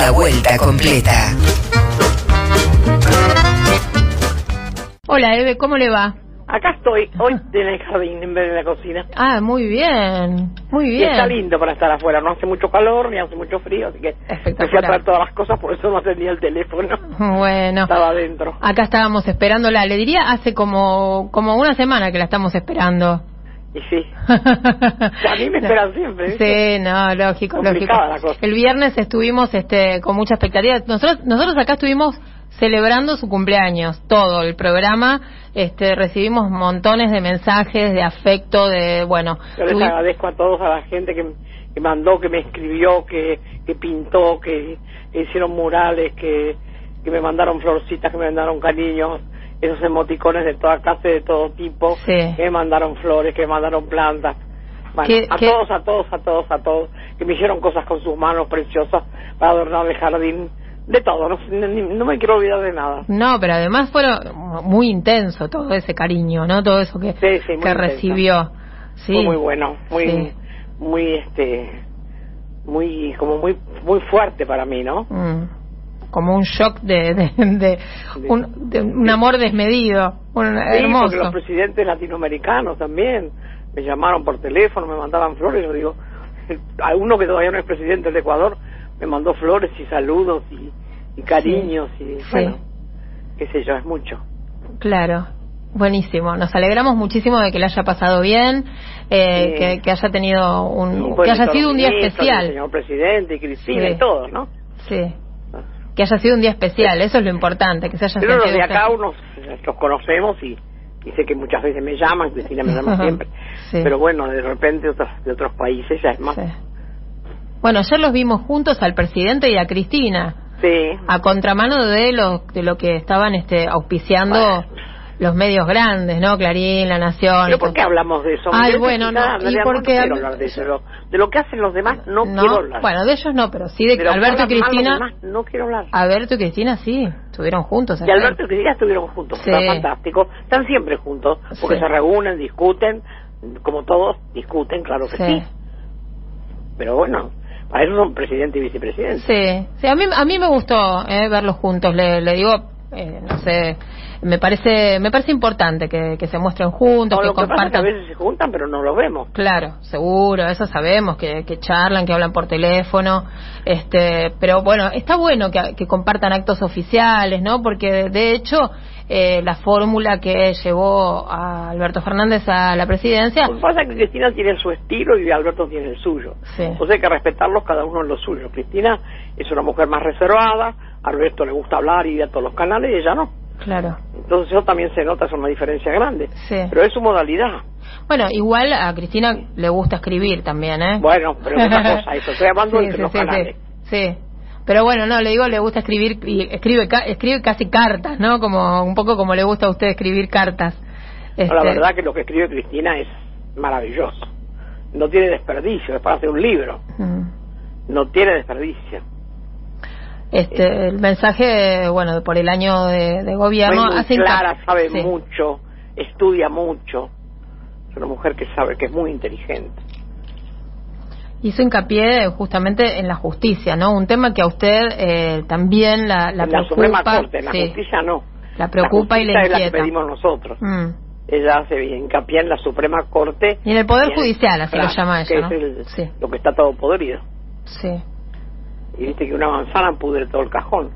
La vuelta completa. Hola, Eve, ¿cómo le va? Acá estoy, hoy en el jardín en vez de la cocina. Ah, muy bien, muy Y bien. está lindo para estar afuera, no hace mucho calor ni hace mucho frío, así que me fui a Espectacular. traer todas las cosas, por eso no atendía el teléfono. Bueno, Estaba adentro. acá estábamos esperándola. Le diría hace como, como una semana que la estamos esperando. Y sí, a mí me esperan siempre. ¿viste? Sí, no, lógico, lógico. Complicada la cosa. El viernes estuvimos este, con mucha expectativa. Nosotros, nosotros acá estuvimos celebrando su cumpleaños, todo el programa. Este, recibimos montones de mensajes de afecto, de, bueno. Yo les agradezco a todos, a la gente que, que mandó, que me escribió, que, que pintó, que, que hicieron murales, que, que me mandaron florcitas, que me mandaron cariños, esos emoticones de toda clase, de todo tipo, Sí. que me mandaron flores, que me mandaron plantas. Bueno, ¿Qué- a qué- todos, a todos, a todos, a todos, que me hicieron cosas con sus manos preciosas para adornar el jardín, de todo, no, no me quiero olvidar de nada. No, pero además fueron muy intenso todo ese cariño, ¿no? Todo eso que, Sí, sí, muy que recibió. Sí. Fue muy bueno, muy, muy, este, muy, como muy, muy fuerte para mí, ¿no? Mm. Como un shock de, de, de un, de un amor desmedido, un Sí, hermoso. porque los presidentes latinoamericanos también me llamaron por teléfono, me mandaban flores. Yo digo, a uno que todavía no es presidente del Ecuador me mandó flores y saludos y, y cariños y Sí. bueno, qué sé yo, es mucho. Claro. Buenísimo, nos alegramos muchísimo de que le haya pasado bien, eh, Sí. que, que haya tenido un, que haya sido un día ministro, El especial, señor presidente y Cristina Sí. y todo, ¿no? sí, que haya sido un día especial, eso es lo importante, que se haya Pero los de acá unos los conocemos y, y sé que muchas veces me llaman, Cristina me llama siempre. Sí. Pero bueno, de repente otros, de otros países ya es más. Sí. Bueno, ayer los vimos juntos al presidente y a Cristina. Sí. a contramano de lo, de lo que estaban este, auspiciando Bueno. Los medios grandes, ¿no? Clarín, La Nación. ¿Pero por qué hablamos de eso? Ay, bueno, no, y porque no a quiero de eso. De lo, que hacen los demás no, quiero hablar. Bueno, de ellos no, pero sí de que Alberto y Cristina. demás, no quiero hablar. Alberto y Cristina sí, estuvieron juntos. Y. Alberto y Cristina estuvieron juntos, Sí. está fantástico. Están siempre juntos, porque Sí. se reúnen, discuten, como todos discuten, claro que sí. Sí. Pero bueno, para eso son presidente y vicepresidente. Sí, sí, a mí, a mí me gustó eh, verlos juntos, le, le digo, eh, no sé, me parece, me parece importante que, que se muestren juntos, O que lo que pasa es que a compartan. veces se juntan, pero no los vemos. Claro, seguro, eso sabemos, que, que charlan, que hablan por teléfono, este, pero bueno, está bueno que, que compartan actos oficiales, ¿no? Porque de hecho, eh, la fórmula que llevó a Alberto Fernández a la presidencia, Lo que pasa es que Cristina tiene su estilo y Alberto tiene el suyo. Sí. Entonces hay que respetarlos cada uno en lo suyo. Cristina es una mujer más reservada, a Alberto le gusta hablar y ir a todos los canales y ella no. Claro, Entonces eso también se nota, es una diferencia grande. Sí. Pero es su modalidad. bueno, igual a Cristina le gusta escribir también, ¿eh? Bueno, pero es otra cosa eso. Estoy hablando Sí, entre sí, los sí, canales. sí, sí. Pero bueno, no, le digo, le gusta escribir y escribe, escribe casi cartas, ¿no? Como un poco como le gusta a usted escribir cartas. No, La Este, verdad que lo que escribe Cristina es maravilloso. No tiene desperdicio, es para hacer un libro. mm. No tiene desperdicio. Este, el mensaje, bueno, por el año de, de gobierno muy hace clara, hincapié- sabe sí. mucho, estudia mucho. Es una mujer que sabe, que es muy inteligente. Hizo hincapié justamente en la justicia, ¿no? Un tema que a usted eh, también la, la en la. Suprema Corte, en la sí, justicia no. La preocupa y le justicia es la que inquieta. pedimos nosotros. Mm. Ella hace hincapié en la Suprema Corte. Y en el Poder Judicial, así lo llama ella, que ¿no? es el- Sí. lo que está todo podrido. Sí, Y viste que una manzana pudre todo el cajón.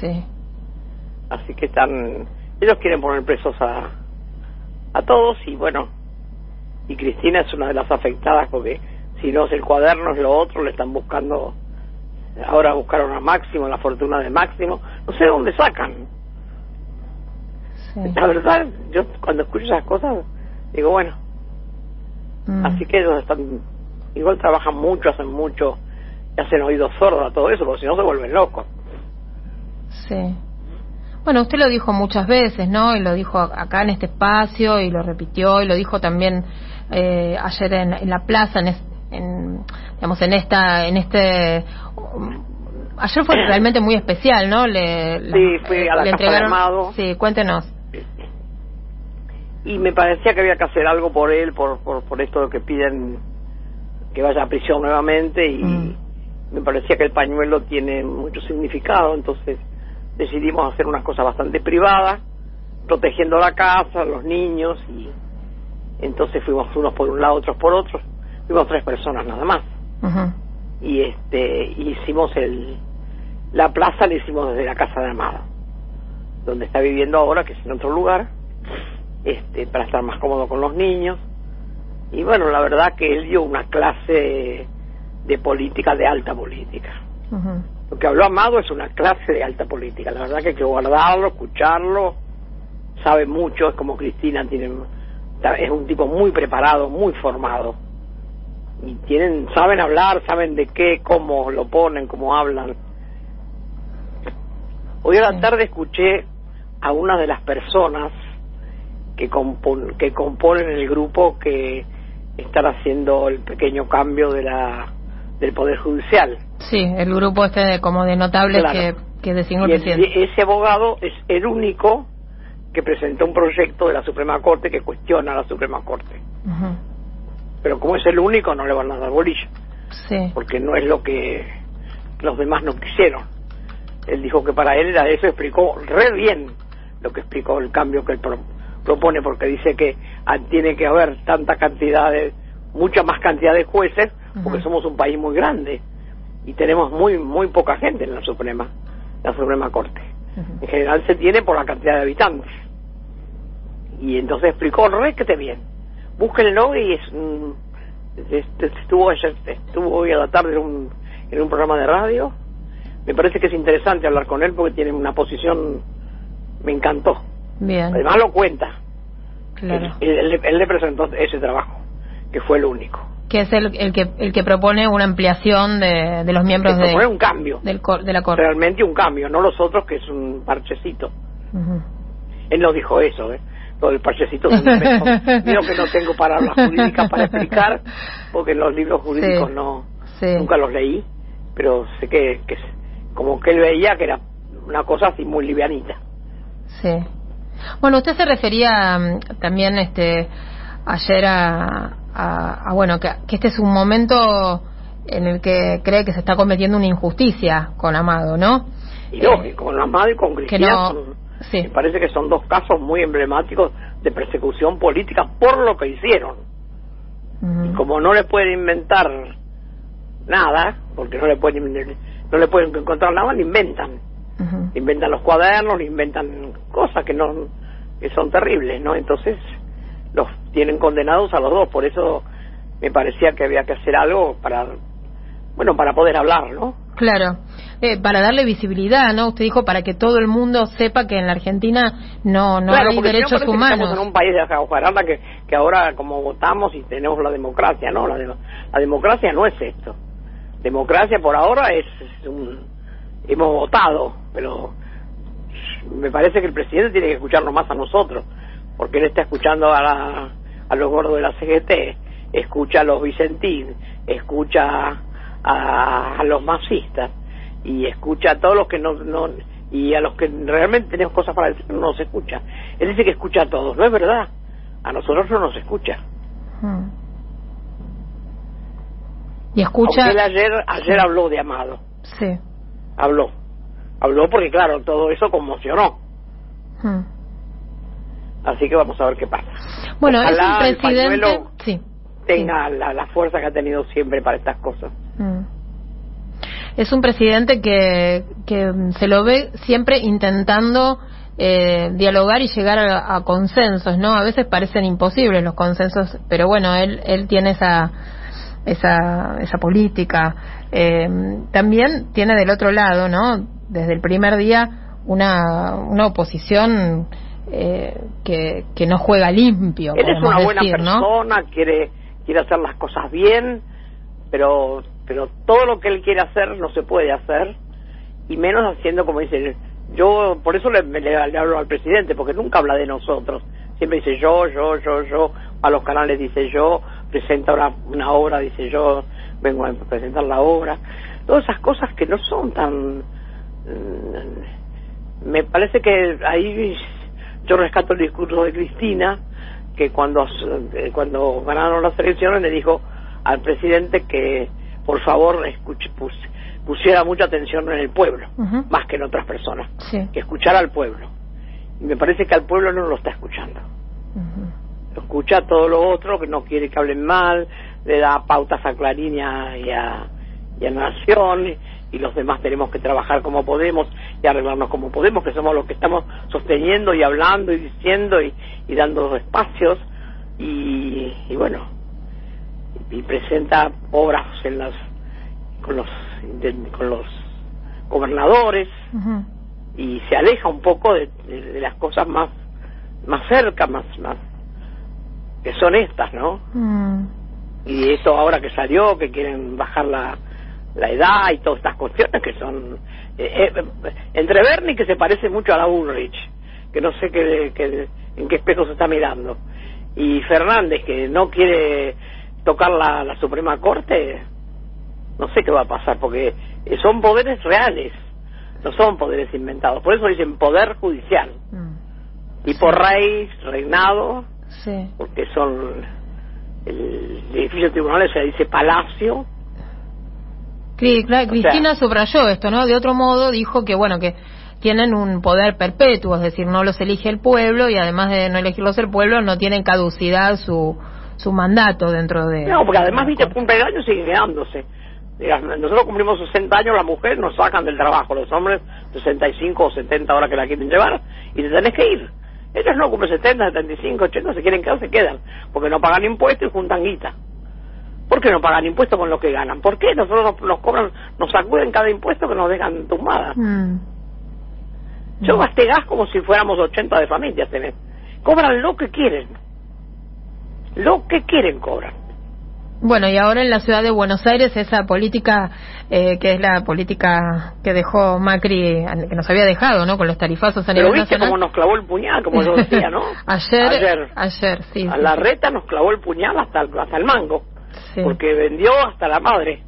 sí. Así que están. Ellos quieren poner presos a, a todos y bueno. Y Cristina es una de las afectadas porque si no es el cuaderno, es lo otro, le están buscando. Ahora buscaron a Máximo, la fortuna de Máximo. No sé dónde sacan. sí. La verdad, yo cuando escucho esas cosas, digo, bueno, Mm. así que ellos están. Igual trabajan mucho, hacen mucho, hacen oídos sordos a todo eso, porque si no se vuelven locos. Sí. Bueno, usted lo dijo muchas veces, ¿no? Y lo dijo acá en este espacio y lo repitió y lo dijo también eh, ayer en, en la plaza, en, es- en, digamos, en esta, en este. ayer fue realmente muy especial, ¿no? Le, Sí, fui a la le Casa de. Amado. Sí, cuéntenos. y me parecía que había que hacer algo por él, por, por, por esto de que piden que vaya a prisión nuevamente y, Mm. Me parecía que el pañuelo tiene mucho significado, entonces decidimos hacer unas cosas bastante privadas, protegiendo la casa, los niños, y entonces fuimos unos por un lado, otros por otro, fuimos tres personas nada más. Y este hicimos el la plaza la hicimos desde la casa de Amado, donde está viviendo ahora, que es en otro lugar, este para estar más cómodo con los niños. Y bueno, la verdad que él dio una clase de política, de alta política. Lo que habló Amado es una clase de alta política. La verdad que hay que guardarlo, escucharlo. Sabe mucho, es como Cristina, tiene, es un tipo muy preparado, muy formado. Y tienen, saben hablar, saben de qué, cómo lo ponen, cómo hablan. Hoy a la tarde escuché a una de las personas que, que componen el grupo que están haciendo el pequeño cambio de la del Poder Judicial. Sí, el grupo este de, como de notables que, que designó el presidente. ese abogado es el único que presentó un proyecto de la Suprema Corte que cuestiona a la Suprema Corte. Pero como es el único, no le van a dar bolilla. Sí. Porque no es lo que los demás no quisieron. Él dijo que para él era eso, explicó re bien lo que explicó el cambio que él propone, porque dice que ah, tiene que haber tanta cantidad de, mucha más cantidad de jueces porque somos un país muy grande y tenemos muy muy poca gente en la Suprema, la Suprema Corte. En general se tiene por la cantidad de habitantes. Y entonces explicó te bien. Búsquenlo y es estuvo estuvo hoy a la tarde en un, en un programa de radio. Me parece que es interesante hablar con él porque tiene una posición me encantó. Bien. Además lo cuenta. Claro. Él, él le presentó ese trabajo, que fue el único que es el, el, que el que propone una ampliación de, de los miembros de propone un cambio. del de la corte. Realmente un cambio no los otros que es un parchecito. Él no dijo eso ¿eh? lo del parchecito es un Digo que no tengo palabras jurídicas para explicar porque en los libros jurídicos no nunca los leí pero sé que, que como que él veía que era una cosa así muy livianita. Sí. Bueno usted se refería mm, también este ayer a a, bueno, que, este es un momento en el que cree que se está cometiendo una injusticia con Amado, ¿no? Y eh, con Amado y con Cristina me parece que son dos casos muy emblemáticos de persecución política por lo que hicieron. Y como no le pueden inventar nada, porque no le pueden no le pueden encontrar nada, le inventan. Inventan los cuadernos, le inventan cosas que no que son terribles, ¿no? Entonces, los tienen condenados a los dos, por eso me parecía que había que hacer algo para, bueno, para poder hablar, ¿no? Claro, eh, para darle visibilidad, ¿no? Usted dijo para que todo el mundo sepa que en la Argentina no no hay derechos humanos. estamos en un país de Ojalá que, que ahora como votamos y tenemos la democracia, ¿no? La, la democracia no es esto. Democracia por ahora es, un... hemos votado, pero me parece que el presidente tiene que escucharnos más a nosotros porque él está escuchando a, a los gordos de la CGT, escucha a los Vicentín, escucha a, a los masistas y escucha a todos los que no, no y a los que realmente tenemos cosas para decir no nos escucha. Él dice que escucha a todos, no es verdad. A nosotros no nos escucha. Hmm. Y escucha. él ayer ayer habló de Amado. Sí. Habló. Habló porque claro todo eso conmocionó. Hmm. Así que vamos a ver qué pasa. Bueno, es un presidente. sí, tenga La, fuerza que ha tenido siempre para estas cosas. Mm. Es un presidente que, que se lo ve siempre intentando eh, dialogar y llegar a, consensos, ¿no? A veces parecen imposibles los consensos, pero bueno, él, él tiene esa, esa, esa política. Eh, también tiene del otro lado, ¿no? Desde el primer día una, una oposición eh, que, que no juega limpio. Él es una buena persona, quiere, quiere hacer las cosas bien, pero, pero todo lo que él quiere hacer no se puede hacer, y menos haciendo como dice, yo por eso le, le, hablo al presidente, porque nunca habla de nosotros, siempre dice yo, yo, yo, yo, a los canales dice yo, presenta una, una obra, dice yo, vengo a presentar la obra, todas esas cosas que no son tan... Mm, me parece que ahí yo rescato el discurso de Cristina, que cuando, eh, cuando ganaron las elecciones le dijo al presidente que por favor escuche, pusiera mucha atención en el pueblo, más que en otras personas, Sí. que escuchara al pueblo. Y me parece que al pueblo no lo está escuchando. Ujú. Escucha todo lo otro, que no quiere que hablen mal, le da pautas a Clarín y a, y a, y a Nación, y los demás tenemos que trabajar como podemos y arreglarnos como podemos, que somos los que estamos sosteniendo y hablando y diciendo y, y dando espacios, y, y bueno, y presenta obras en las con los de- con los gobernadores y se aleja un poco de, de- de las cosas más más cerca más más que son estas no Mm. y esto ahora que salió que quieren bajar la la edad y todas estas cuestiones que son eh, eh, entre Bernie que se parece mucho a la Ulrich que no sé qué, qué- en qué espejo se está mirando y Fernández que no quiere tocar la, la Suprema Corte no sé qué va a pasar porque eh, son poderes reales no son poderes inventados por eso dicen poder judicial Mm. tipo rey reinado Sí. porque son el edificio de tribunales se dice palacio Cri- claro, O Cristina subrayó esto, ¿no? De otro modo dijo que, bueno, que tienen un poder perpetuo, es decir, no los elige el pueblo y además de no elegirlos el pueblo, no tienen caducidad su, su mandato dentro de... no porque además viste cumple el año y sigue quedándose. Nosotros cumplimos 60 años las mujeres nos sacan del trabajo los hombres 65 o 70 horas que la quieren llevar y te tenés que ir. Ellos no cumplen 70, 75, 80 se quieren quedar se quedan porque no pagan impuestos y juntan guita ¿Por qué no pagan impuestos con lo que ganan? ¿Por qué nosotros nos, nos cobran, nos sacuden cada impuesto que nos dejan tumbadas? Mm. Yo gasté gas como si fuéramos 80 de familia este mes. Cobran lo que quieren. Lo que quieren cobran. Bueno, y ahora en la ciudad de Buenos Aires esa política, eh, que es la política que dejó Macri, que nos había dejado, ¿no? Con los tarifazos a Pero nivel viste nacional. cómo nos clavó el puñal, como yo decía, ¿no? ayer, Ayer. ayer, sí. A la reta nos clavó el puñal hasta el, hasta el mango. Sí. Porque vendió hasta la madre.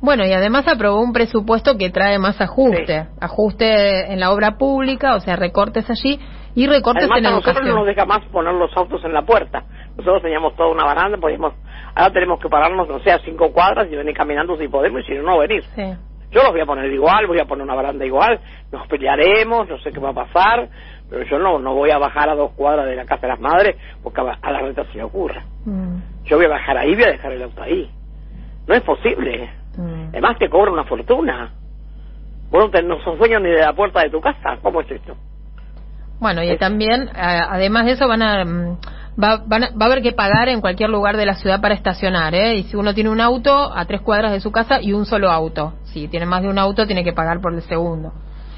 Bueno, y además aprobó un presupuesto que trae más ajuste. Sí. Ajuste en la obra pública, o sea, recortes allí y recortes Además en a nosotros educación. no nos deja más poner los autos en la puerta. Nosotros teníamos toda una baranda, podíamos... Ahora tenemos que pararnos, no sé, a cinco cuadras y venir caminando si podemos y si no, no venir. Sí. Yo los voy a poner igual, voy a poner una baranda igual, nos pelearemos, no sé qué va a pasar, pero yo no, no voy a bajar a dos cuadras de la casa de las madres porque a, la renta se le ocurra. Mm, Yo voy a bajar ahí, voy a dejar el auto ahí. No es posible. mm. Además te cobra una fortuna. Vos no, te- no sos dueño ni de la puerta de tu casa. ¿Cómo es esto? Bueno, y Es- también, a- además de eso, van a, mm, va, van a- va a haber que pagar en cualquier lugar de la ciudad para estacionar, ¿eh? Y si uno tiene un auto a tres cuadras de su casa y un solo auto. Si tiene más de un auto, tiene que pagar por el segundo.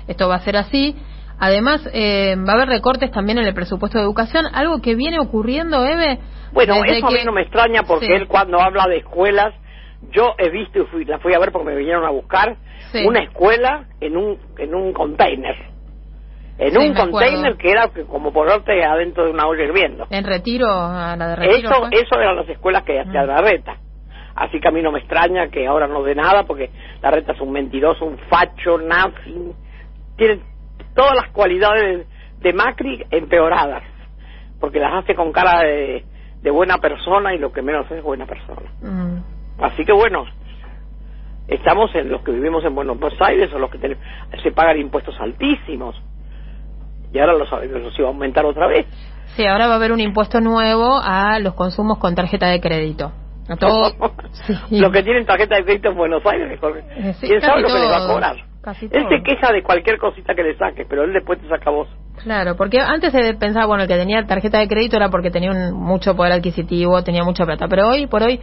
Esto va a ser así. Además, eh, va a haber recortes también en el presupuesto de educación, algo que viene ocurriendo, Eve. Bueno, eso a mí no me extraña porque Sí. él cuando habla de escuelas, yo he visto y fui, la fui a ver porque me vinieron a buscar Sí. una escuela en un en un container. En Sí, un acuerdo. container que era como ponerte adentro de una olla hirviendo. En retiro, a la de retiro. Eso, eso eran las escuelas que hacía Mm. la reta. Así que a mí no me extraña que ahora no dé nada porque la reta es un mentiroso, un facho, nazi. Tiene todas las cualidades de, de Macri empeoradas. Porque las hace con cara de, de buena persona y lo que menos es buena persona. Mm. Así que bueno, estamos en los que vivimos en Buenos Aires o los que ten- se pagan impuestos altísimos. Y ahora los, los iba a aumentar otra vez. Sí, ahora va a haber un impuesto nuevo a los consumos con tarjeta de crédito. A todo. Sí. Los que tienen tarjeta de crédito en Buenos Aires. Eh, sí, ¿quién sabe lo que les va a cobrar? Casi Él se queja de cualquier cosita que le saques, pero él después te saca vos. Claro, porque antes se pensaba, bueno, el que tenía tarjeta de crédito era porque tenía un, mucho poder adquisitivo, tenía mucha plata, pero hoy por hoy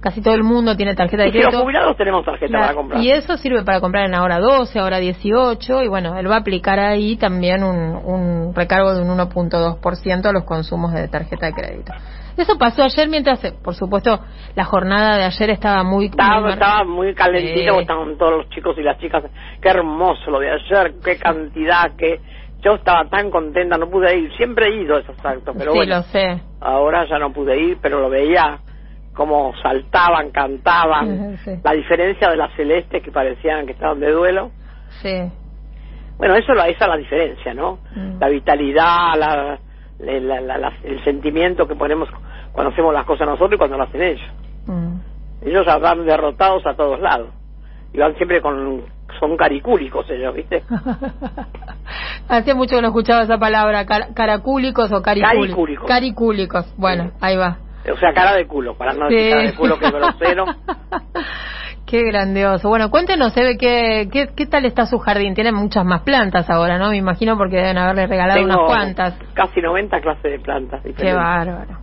casi todo el mundo tiene tarjeta de Y si los crédito. jubilados tenemos tarjeta Claro, para comprar. Y eso sirve para comprar en ahora 12, ahora 18, y bueno, él va a aplicar ahí también un, un recargo de un 1.2% a los consumos de tarjeta de crédito. Eso pasó ayer mientras, eh, por supuesto, la jornada de ayer estaba muy... muy Estaba, mar- estaba muy calentito, estaban todos los chicos y las chicas. Qué hermoso lo de ayer, qué cantidad, qué... Yo estaba tan contenta, no pude ir. Siempre he ido a esos actos, pero sí, bueno. lo sé. Ahora ya no pude ir, pero lo veía como saltaban, cantaban. Sí. La diferencia de las celestes que parecían que estaban de duelo. Sí. Bueno, eso esa es la diferencia, ¿no? Mm. La vitalidad, la, la- la- la- el sentimiento que ponemos cuando hacemos las cosas nosotros y cuando lo hacen ellos. Mm. Ellos van derrotados a todos lados. Y van siempre con... Son caricúlicos ellos, ¿viste? Hacía mucho que no escuchaba esa palabra, caracúlicos o caricúlicos. Caricúlicos. Caricúlicos, bueno, ahí va. O sea, cara de culo, para no decir cara de culo que es grosero. Qué grandioso. Bueno, cuéntenos, Eve, ¿qué, qué, qué tal está su jardín? Tiene muchas más plantas ahora, ¿no? Me imagino porque deben haberle regalado unas cuantas. casi 90 clases de plantas Qué bárbaro.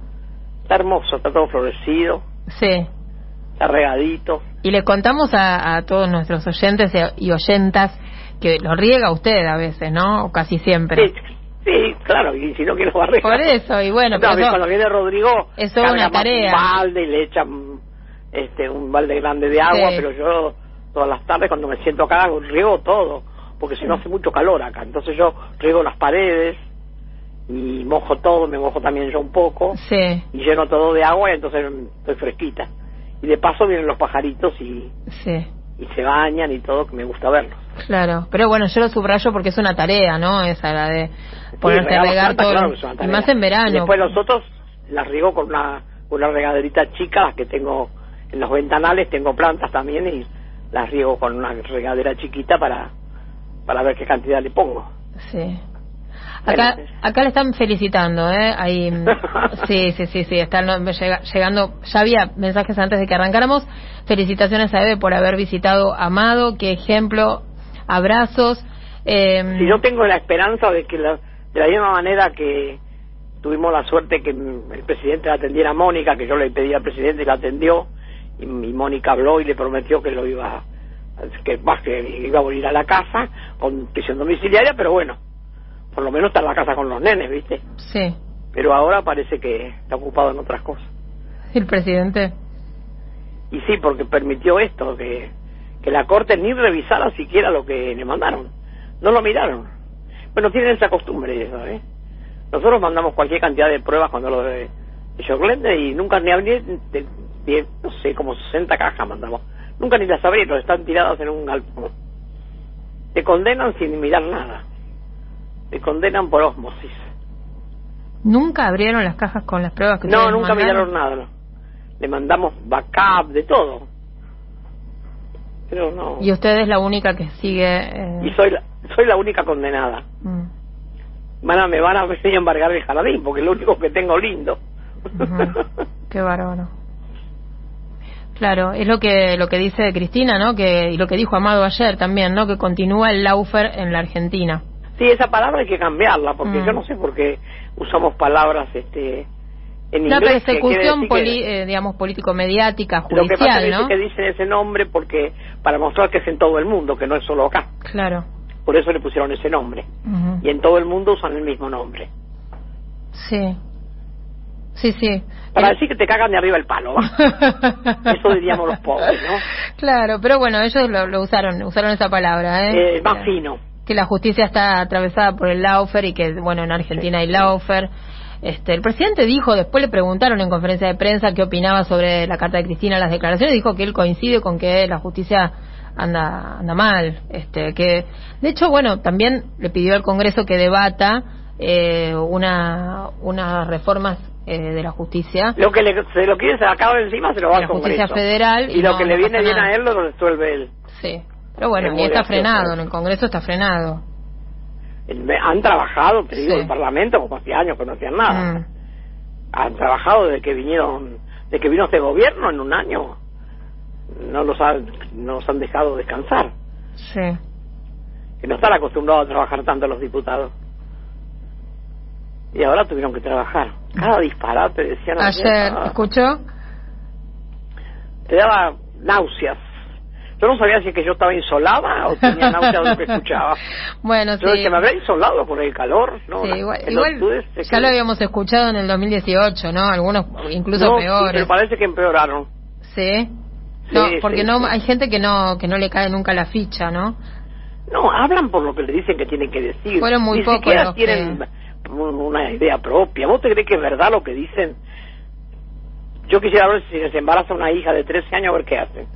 Está hermoso, está todo florecido. Sí. Está regadito. Y le contamos a, a todos nuestros oyentes y oyentas que lo riega usted a veces, ¿no? O casi siempre. Sí, sí claro, y si no, que lo va a Por eso, y bueno, pero cuando viene Rodrigo, eso es una tarea. un balde y le echan este, un balde grande de agua, pero yo todas las tardes cuando me siento acá riego todo, porque si no hace mucho calor acá. Entonces yo riego las paredes y mojo todo, me mojo también yo un poco, sí. y lleno todo de agua y entonces estoy fresquita. Y de paso vienen los pajaritos y, sí. y se bañan y todo, que me gusta verlos. Claro, pero bueno, yo lo subrayo porque es una tarea, ¿no? Esa, la de ponerse a regar todo. y más en verano. Y después los otros las riego con una, una regaderita chica, las que tengo en los ventanales tengo plantas también y las riego con una regadera chiquita para, para ver qué cantidad le pongo. Sí. Acá, acá le están felicitando, ¿eh? Ahí, sí, sí, sí, sí, están llegando, ya había mensajes antes de que arrancáramos. Felicitaciones a Eve por haber visitado Amado, qué ejemplo, abrazos. Eh, si yo tengo la esperanza de que de la misma manera que tuvimos la suerte que el presidente atendiera a Mónica, que yo le pedí al presidente y la atendió, y, Mónica habló y le prometió que lo iba que más que iba a volver a la casa con prisión domiciliaria pero bueno por lo menos está en la casa con los nenes viste sí. Pero ahora parece que está ocupado en otras cosas. El presidente y sí porque permitió esto que que la corte ni revisara siquiera lo que le mandaron. No lo miraron. Bueno tienen esa costumbre eso ¿eh? nosotros mandamos cualquier cantidad de pruebas cuando lo de, de y nunca ni, ni, no sé, como 60 cajas mandamos. Nunca ni las abrieron, están tiradas en un galpón. Te condenan sin mirar nada. Te condenan por osmosis. ¿Nunca abrieron las cajas con las pruebas que No, nunca miraron nada. Le mandamos backup de todo. Pero no. ¿Y usted es la única que sigue...? Eh? Y soy la, soy la única condenada. Mm. me van a venir a embargar el jardín porque es lo único que tengo lindo. Qué bárbaro. Claro, es lo que lo que dice Cristina, ¿no? Que y lo que dijo Amado ayer también, ¿no? Que continúa el laufer en la Argentina. Sí, esa palabra hay que cambiarla porque mm. yo no sé por qué usamos palabras este en la inglés. persecución, eh, digamos, político-mediática, judicial, Lo que pasa ¿no? es que dicen ese nombre porque para mostrar que es en todo el mundo, que no es solo acá. Claro. Por eso le pusieron ese nombre. Y en todo el mundo usan el mismo nombre. Sí. Sí, sí. Para decir que te cagan de arriba el palo, Eso diríamos los pobres, ¿no? Claro, pero bueno, ellos lo, usaron, usaron esa palabra, ¿eh? eh más fino. Que la justicia está atravesada por el laufer y que, bueno, en Argentina hay laufer. Este, el presidente dijo, después le preguntaron en conferencia de prensa qué opinaba sobre la carta de Cristina, las declaraciones, dijo que él coincide con que la justicia anda, anda mal. Este, que, de hecho, bueno, también le pidió al Congreso que debata eh, una, unas reformas eh, de la justicia. Lo que le, se lo quiere sacar encima se lo va a la justicia federal. Y, lo que le viene bien a él lo resuelve él. Sí. Pero bueno, y está frenado, en el Congreso está frenado. Han trabajado, te digo, el Parlamento, como hace años que no hacían nada. Mm. Han trabajado desde que vinieron, desde que vino este gobierno en un año. No los han, no los han dejado descansar. Sí. Que no están acostumbrados a trabajar tanto los diputados y ahora tuvieron que trabajar. Cada disparate decían ayer. ¿Escuchó? Te daba náuseas. Yo no sabía si es que yo estaba insolada o tenía náuseas de lo que escuchaba. bueno, yo sí. que me había insolado por el calor, ¿no? Sí, igual, ya lo habíamos escuchado en el 2018, ¿no? Algunos incluso peores. pero parece que empeoraron. ¿Sí? No, porque no hay gente que no que no le cae nunca la ficha, ¿no? No, hablan por lo que le dicen que tienen que decir. Fueron muy Ni pocos los tienen una idea propia. ¿Vos te crees que es verdad lo que dicen? Yo quisiera ver si se embaraza una hija de 13 años, a ver qué hace.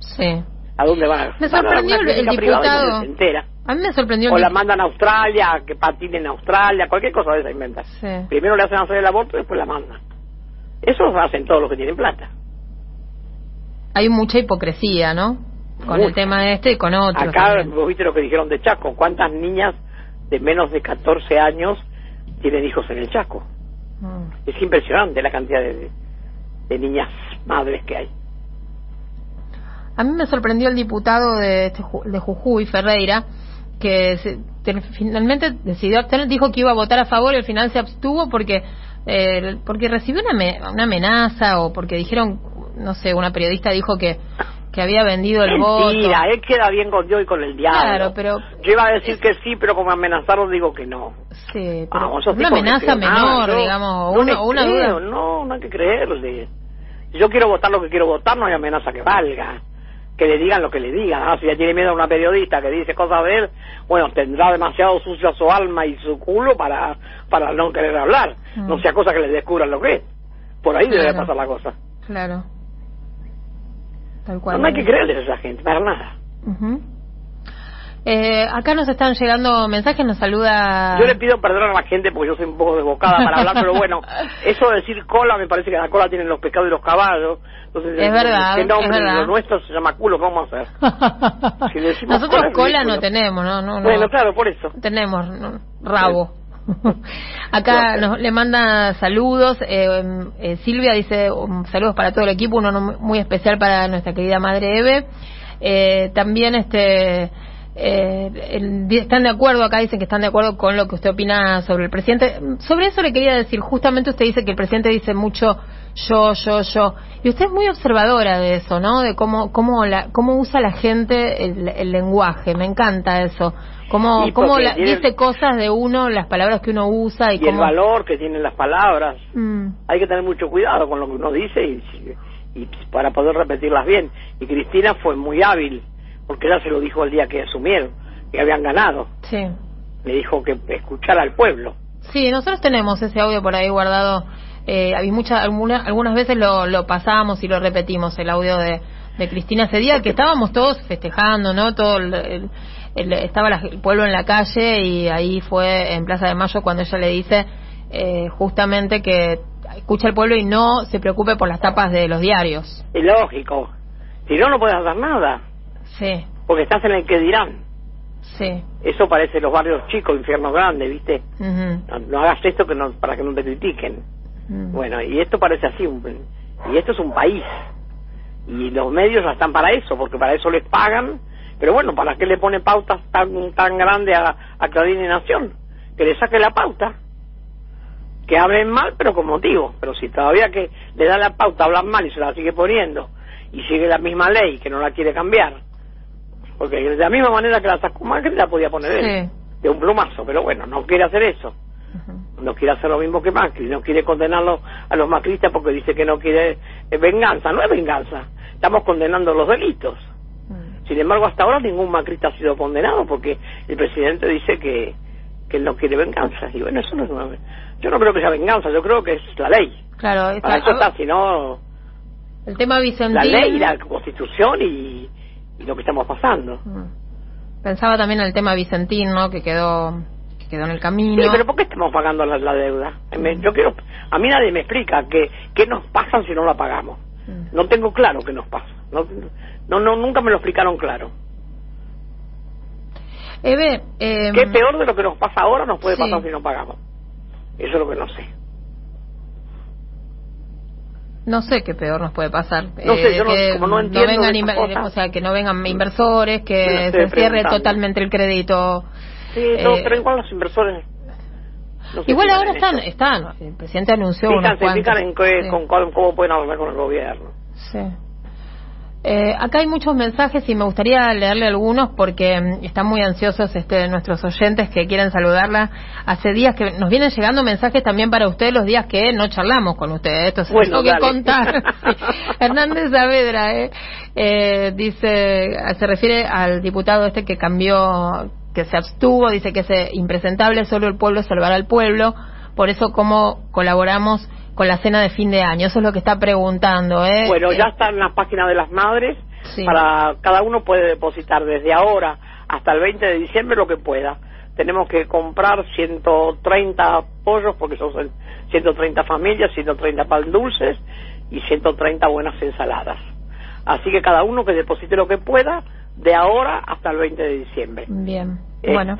Sí. ¿A dónde van? Me sorprendió el, diputado. Entera. A mí me sorprendió O la mandan a Australia, que patine en Australia, cualquier cosa de esa inventa. Sí. Primero le hacen hacer el aborto y después la mandan. Eso lo hacen todos los que tienen plata. hay mucha hipocresía, ¿no? Con el tema de este y con otros. Acá vos viste lo que dijeron de Chaco. ¿Cuántas niñas de menos de 14 años tienen hijos en el Chaco? Mm. Es impresionante la cantidad de, de niñas madres que hay. A mí me sorprendió el diputado de, este de Jujuy, Ferreira, que finalmente decidió abstener, dijo que iba a votar a favor y al final se abstuvo porque eh, porque recibió una, una amenaza o porque dijeron, no sé, una periodista dijo que que había vendido el voto. Mentira, él queda bien con Dios y con el diablo. Claro, pero... Yo iba a decir que sí, pero como amenazaron digo que no. Sí, pero una amenaza menor, digamos, no una duda. No, no hay que creerle. Yo quiero votar lo que quiero votar, no hay amenaza que valga que le digan lo que le digan. Ah, si ya tiene miedo a una periodista que dice cosas de él, bueno, tendrá demasiado sucia su alma y su culo para, para no querer hablar. Mm. No sea cosa que le descubran lo que es. Por ahí debe pasar la cosa. Claro. Tal cual. No, hay que creerle a esa gente, para nada. Eh, acá nos están llegando mensajes, nos saluda. Yo le pido perdón a la gente porque yo soy un poco desbocada para hablar, pero bueno, eso de decir cola me parece que la cola tienen los pescados y los caballos. Entonces, es verdad. ¿Qué nombre es verdad. lo nuestro se llama culo? ¿Cómo vamos a hacer? Nosotros cola, no tenemos, ¿no? no, Bueno, claro, por eso. Tenemos rabo. Acá nos, le manda saludos. Eh, eh, Silvia dice um, saludos para todo el equipo, uno muy especial para nuestra querida madre Eve. Eh, también este eh, están de acuerdo acá, dicen que están de acuerdo con lo que usted opina sobre el presidente. Sobre eso le quería decir, justamente usted dice que el presidente dice mucho yo, yo, yo. Y usted es muy observadora de eso, ¿no? De cómo, cómo, la, cómo usa la gente el, lenguaje. Me encanta eso. Cómo, cómo dice cosas de uno, las palabras que uno usa y, y el valor que tienen las palabras. Mm. Hay que tener mucho cuidado con lo que uno dice y, y para poder repetirlas bien. Y Cristina fue muy hábil porque ella se lo dijo el día que asumieron, que habían ganado. Sí. Le dijo que escuchara al pueblo. Sí, nosotros tenemos ese audio por ahí guardado. Eh, muchas, algunas, algunas veces lo, lo pasamos y lo repetimos, el audio de, de Cristina ese día, que estábamos todos festejando, ¿no? Todo el, estaba el pueblo en la calle y ahí fue en Plaza de Mayo cuando ella le dice eh, justamente que escucha al pueblo y no se preocupe por las tapas de los diarios. Es lógico. Si no, no puedes hacer nada. Sí. Porque estás en el que dirán. Sí. Eso parece los barrios chicos, infiernos grandes, ¿viste? no, hagas esto que no, para que no te critiquen. Bueno, y esto parece así, y esto es un país. Y los medios están para eso, porque para eso les pagan. Pero bueno, ¿para qué le pone pautas tan tan grandes a, a Clarín y Nación? Que le saque la pauta. Que hablen mal, pero con motivo. Pero si todavía que le da la pauta, hablan mal y se la sigue poniendo, y sigue la misma ley, que no la quiere cambiar, porque de la misma manera que la sacó Macri la podía poner él, de un plumazo, pero bueno, no quiere hacer eso. No quiere hacer lo mismo que Macri, no quiere condenarlo a los macristas porque dice que no quiere eh, venganza, no es venganza, estamos condenando los delitos. Mm. Sin embargo, hasta ahora ningún macrista ha sido condenado porque el presidente dice que, que él no quiere venganza. Y bueno, eso no es una, Yo no creo que sea venganza, yo creo que es la ley. Claro, Para eso está, si no... El tema Vicentín... La ley, la constitución y, y lo que estamos pasando. Mm. Pensaba también en el tema Vicentín, ¿no? Que quedó que quedó en el camino. Sí, pero ¿por qué estamos pagando la, deuda? Mm. yo quiero, a mí nadie me explica que qué nos pasa si no la pagamos. Mm. No tengo claro qué nos pasa. No, no, nunca me lo explicaron claro. Eve, eh, ¿Qué peor de lo que nos pasa ahora nos puede pasar si no pagamos? Eso es lo que no sé. No sé qué peor nos puede pasar. No sé, yo eh, no, como no entiendo. vengan o sea, que no vengan inversores, que se cierre totalmente el crédito. Sí, no, eh, pero igual los inversores. igual ahora están, están. El presidente anunció. Fijan, se fijan en con, cómo pueden hablar con el gobierno. Sí. Eh, acá hay muchos mensajes y me gustaría leerle algunos porque mm, están muy ansiosos este, nuestros oyentes que quieren saludarla. Hace días que nos vienen llegando mensajes también para ustedes los días que no charlamos con ustedes. Esto se bueno, tengo que contar. Hernández Saavedra eh, eh, dice, se refiere al diputado este que cambió, que se abstuvo, dice que es eh, impresentable, solo el pueblo salvará al pueblo. Por eso, ¿cómo colaboramos? con la cena de fin de año? Eso es lo que está preguntando. ¿eh? Bueno, ya está en la página de las madres. Para cada uno puede depositar desde ahora hasta el 20 de diciembre lo que pueda. Tenemos que comprar 130 pollos porque son 130 familias, 130 pan dulces y 130 buenas ensaladas. Así que cada uno que deposite lo que pueda de ahora hasta el 20 de diciembre. Bien. Este, bueno.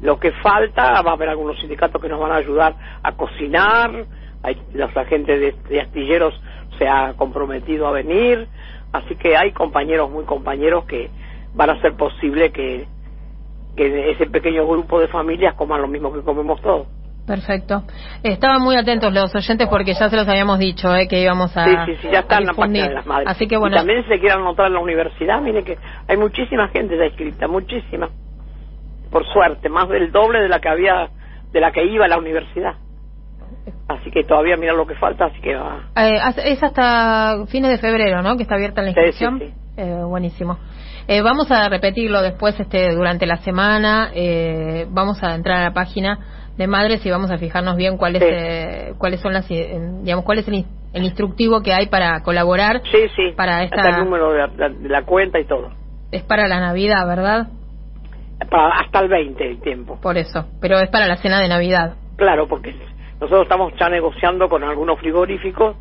Lo que falta, va a haber algunos sindicatos que nos van a ayudar a cocinar, hay, los agentes de, de astilleros se ha comprometido a venir, así que hay compañeros, muy compañeros, que van a hacer posible que, que ese pequeño grupo de familias coman lo mismo que comemos todos. Perfecto. Estaban muy atentos los oyentes porque ya se los habíamos dicho eh, que íbamos a. Sí, sí, sí, ya está a en la página de las madres. Así que bueno. Y también se quieren anotar en la universidad, mire que hay muchísima gente ya inscrita, muchísima. Por suerte, más del doble de la que había, de la que iba a la universidad. Así que todavía mira lo que falta, así que va. Eh, es hasta fines de febrero, ¿no? Que está abierta la inscripción. sí, sí. Eh, buenísimo. Eh, vamos a repetirlo después este durante la semana. eh, vamos a entrar a la página de madres y vamos a fijarnos bien cuáles Sí. eh, cuáles son las eh, digamos cuál es el, el instructivo que hay para colaborar. Sí, sí. Para Hasta esta- el número de la, de- la cuenta y todo. Es para la Navidad, ¿verdad? Para, hasta el 20 el tiempo. Por eso. Pero es para la cena de Navidad. Claro, porque nosotros estamos ya negociando con algunos frigoríficos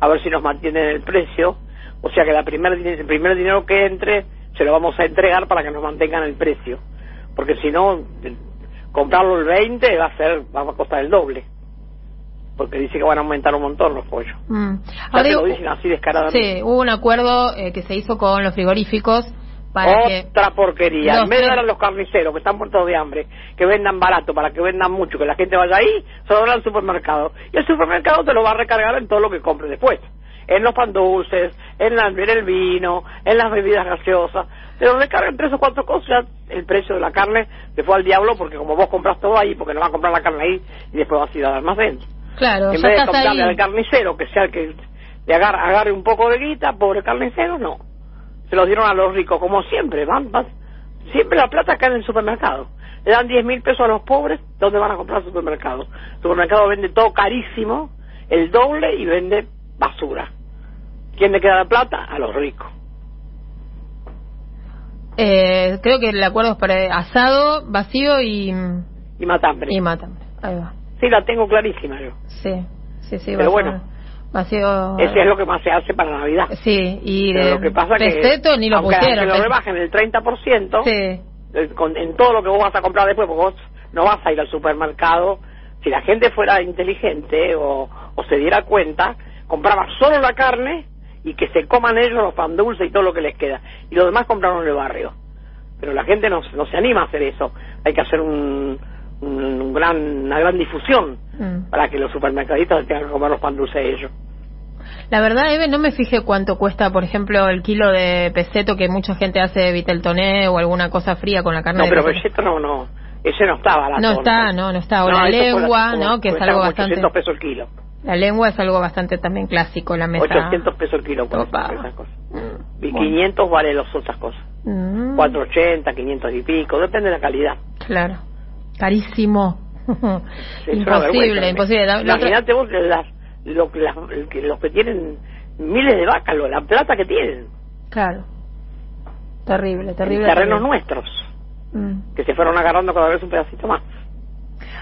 a ver si nos mantienen el precio. O sea que la primer, el primer dinero que entre se lo vamos a entregar para que nos mantengan el precio. Porque si no, comprarlo el 20 va a ser va a costar el doble. Porque dice que van a aumentar un montón los pollos. Mm. Ahora lo dicen así descaradamente. Sí, hubo un acuerdo eh, que se hizo con los frigoríficos para que Otra porquería. En vez de dar a los carniceros que están muertos de hambre, que vendan barato para que vendan mucho, que la gente vaya ahí, se lo dan al supermercado. Y el supermercado te lo va a recargar en todo lo que compre después. En los pan dulces, en, la- en el vino, en las bebidas gaseosas. Te lo recargan tres o cuatro cosas. El precio de la carne te fue al diablo porque como vos compras todo ahí, porque no vas a comprar la carne ahí y después vas a ir al almacén. claro, en vez de ahí. comprarle al carnicero, que sea el que le agarre, agarre un poco de guita, pobre carnicero, no. Se lo dieron a los ricos, como siempre, van, van. Siempre la plata cae en el supermercado. Le dan 10 mil pesos a los pobres, ¿dónde van a comprar supermercado? El supermercado vende todo carísimo, el doble y vende basura. ¿Quién le queda la plata? A los ricos. Eh, creo que el acuerdo es para asado, vacío y, Y matambre. y matambre. Ahí va. Sí, la tengo clarísima yo. Sí, sí, sí. Pero vacío- bueno. Vacío. Ese es lo que más se hace para Navidad. Sí, y Pero de lo que pasa que... peseto ni lo aunque pusieron. aunque lo rebajen el 30%, Sí, con- en todo lo que vos vas a comprar después, porque vos no vas a ir al supermercado. Si la gente fuera inteligente o, o se diera cuenta, compraba solo la carne y que se coman ellos los pan dulces y todo lo que les queda. Y lo demás compraron en el barrio. Pero la gente no, no se anima a hacer eso. Hay que hacer un, un- un gran, una gran difusión Mm. para que los supermercadistas tengan que comer los pan dulces ellos. La verdad, Eve, no me fijé cuánto cuesta, por ejemplo, el kilo de peseto que mucha gente hace de Viteltoné o alguna cosa fría con la carne No, de pero peseto. No, no. Ese no está barato. No está, no, no está. O la eso fue lengua, como- ¿no? Que es algo bastante... 800 pesos el kilo. La lengua es algo bastante también clásico en la mesa. 800 pesos el kilo por Opa. esas cosas. Mm, Y bueno. 500 vale las otras cosas. Mm, 480, 500 y pico, depende de la calidad. Claro. Carísimo. Sí, imposible, vergüenza. imposible. La- la Imagínate vos que las, lo, las- los que tienen miles de vacas, la plata que tienen, Claro. Terrible, en terrible. terrenos terrible. nuestros, Mm. que se fueron agarrando cada vez un pedacito más.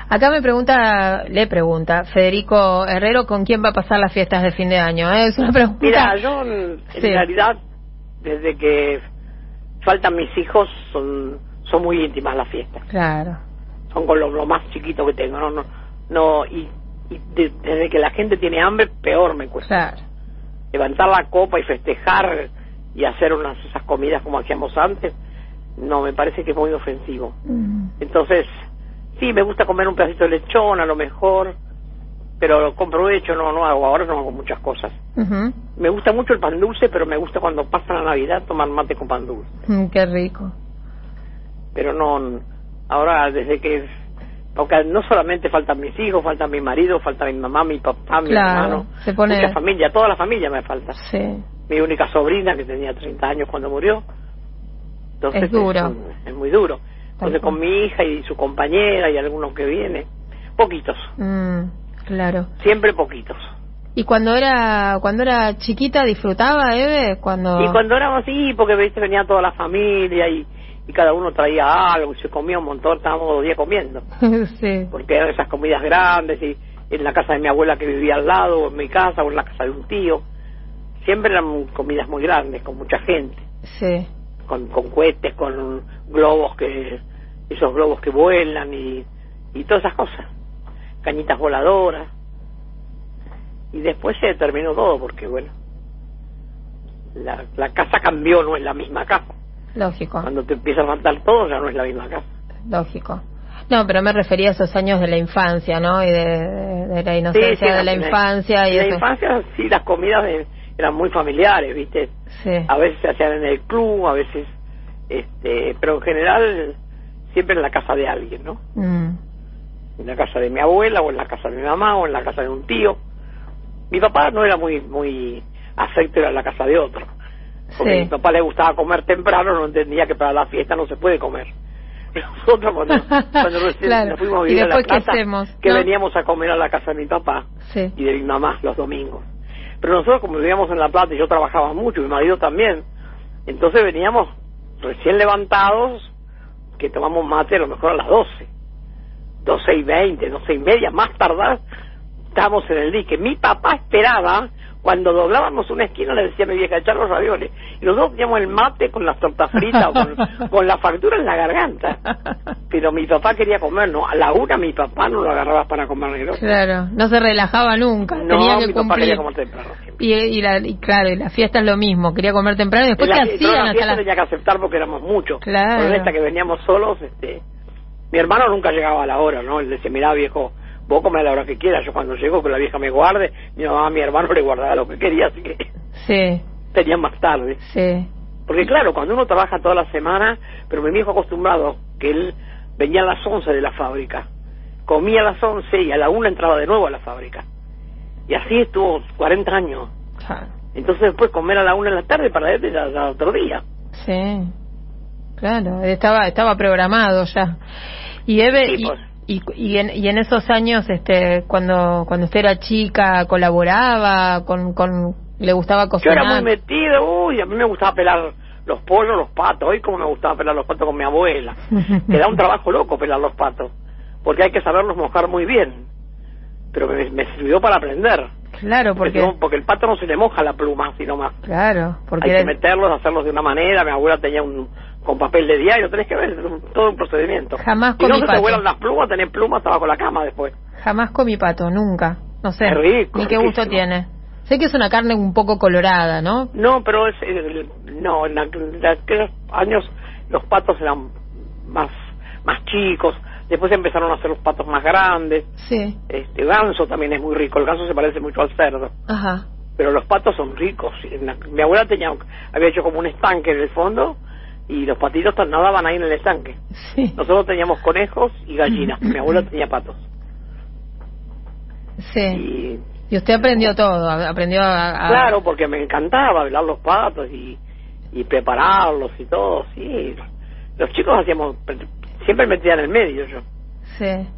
Acá me pregunta, le pregunta Federico Herrero con quién va a pasar las fiestas de fin de año. ¿eh? Es una pregunta. Mira, yo en, Sí. realidad, desde que faltan mis hijos, son, son muy íntimas las fiestas. Claro. son con lo, lo más chiquito que tengo, no, no, no y, y de- desde que la gente tiene hambre, peor me cuesta. Claro. Levantar la copa y festejar y hacer unas esas comidas como hacíamos antes, no, me parece que es muy ofensivo. Mm. Entonces, sí, me gusta comer un pedacito de lechón, a lo mejor, pero con provecho no, no hago, ahora no hago muchas cosas. Me gusta mucho el pan dulce, pero me gusta cuando pasa la Navidad tomar mate con pan dulce. Mm, qué rico. pero no ahora desde que porque no solamente faltan mis hijos falta mi marido falta mi mamá mi papá mi Claro, hermano se pone- mucha familia toda la familia me falta Sí. mi única sobrina que tenía 30 años cuando murió entonces Es duro. es muy duro entonces con mi hija y su compañera y algunos que vienen poquitos Mm, claro. siempre poquitos ¿Y cuando era cuando era chiquita disfrutaba, Eve? Cuando... y cuando éramos así porque viste venía toda la familia y y cada uno traía algo y se comía un montón estábamos dos días comiendo sí. porque eran esas comidas grandes y en la casa de mi abuela que vivía al lado o en mi casa o en la casa de un tío siempre eran comidas muy grandes, con mucha gente. Sí. Con, con cohetes, con globos que, esos globos que vuelan y, y todas esas cosas. Cañitas voladoras. Y después se terminó todo porque, bueno, la, la casa cambió, no es la misma casa. Lógico. Cuando te empieza a matar todo, ya no es la misma casa. Lógico. No, pero me refería a esos años de la infancia, ¿no? Y de, de, la inocencia de la, infancia. y en la infancia, sí, las comidas eran muy familiares, ¿viste? Sí. A veces se hacían en el club, a veces. este Pero en general, siempre en la casa de alguien, ¿no? Mm. En la casa de mi abuela, o en la casa de mi mamá, o en la casa de un tío. Mi papá no era muy muy afecto, era en la casa de otro. Porque Sí. a mi papá le gustaba comer temprano, no entendía que para la fiesta no se puede comer. Nosotros cuando, cuando Claro. nos fuimos a ¿Y vivir a La hacemos? que veníamos a comer a la casa de mi papá Sí. y de mi mamá los domingos. Pero nosotros como vivíamos en La Plata y yo trabajaba mucho, mi marido también, entonces veníamos recién levantados, que tomamos mate a lo mejor a las 12, 12 y 20, 12 y media, más tardar, estábamos en el dique. Mi papá esperaba, cuando doblábamos una esquina le decía a mi vieja, echar los ravioles. Y nosotros teníamos el mate con las tortas fritas o con, con la factura en la garganta. Pero mi papá quería comer, no, a la una mi papá no lo agarraba para comer. ¿no? Claro, no se relajaba nunca, No, tenía que mi papá cumplir. quería comer temprano. Y, y, la, y claro, y la fiesta es lo mismo, quería comer temprano y después la- qué hacían la hasta fiesta las... tenía que aceptar porque éramos muchos. Claro. En esta que veníamos solos, este, mi hermano nunca llegaba a la hora, ¿no? Él decía, mirá viejo, vos comés a la hora que quieras, yo cuando llego que la vieja me guarde, mi mamá a mi hermano le guardaba lo que quería, así que Sí, tenía más tarde. sí, Porque claro, cuando uno trabaja toda la semana, pero mi viejo acostumbrado, que él venía a las 11 de la fábrica, comía a las 11 y a la una entraba de nuevo a la fábrica. Y así estuvo 40 años. Entonces después comer a la una de la tarde para él ya otro día. sí, claro, estaba estaba programado ya. Y Eve, Sí, pues. y, y en, y en esos años, este, cuando cuando usted era chica, colaboraba con, con le gustaba Yo cocinar. era muy metido, uy, a mí me gustaba pelar los pollos, los patos, hoy como me gustaba pelar los patos con mi abuela. Te da un trabajo loco pelar los patos, porque hay que saberlos mojar muy bien. Pero me, me sirvió para aprender. Claro, Porque, porque porque el pato no se le moja la pluma, sino más. claro, porque hay que meterlos, hacerlos de una manera. Mi abuela tenía un con papel de diario, tenés que ver, es un- todo un procedimiento. Jamás Si no comí se te pato. vuelan las plumas, tenés plumas abajo la cama después. jamás comí pato, nunca. No sé. Es rico, Ni qué gusto riquísimo. tiene. Sé que es una carne un poco colorada, ¿no? No, pero es, eh, no, en, aqu- en aquellos años los patos eran más, más chicos, después empezaron a hacer los patos más grandes, Sí. este ganso también es muy rico, el ganso se parece mucho al cerdo, Ajá. pero los patos son ricos. Mi abuela tenía, había hecho como un estanque en el fondo y los patitos nadaban ahí en el estanque. Sí. Nosotros teníamos conejos y gallinas, mi abuela tenía patos. Sí. Y Y usted aprendió todo, aprendió a... a- Claro, porque me encantaba velar los patos y, y prepararlos y todo, sí. Los chicos hacíamos, siempre me metían en el medio yo. Sí.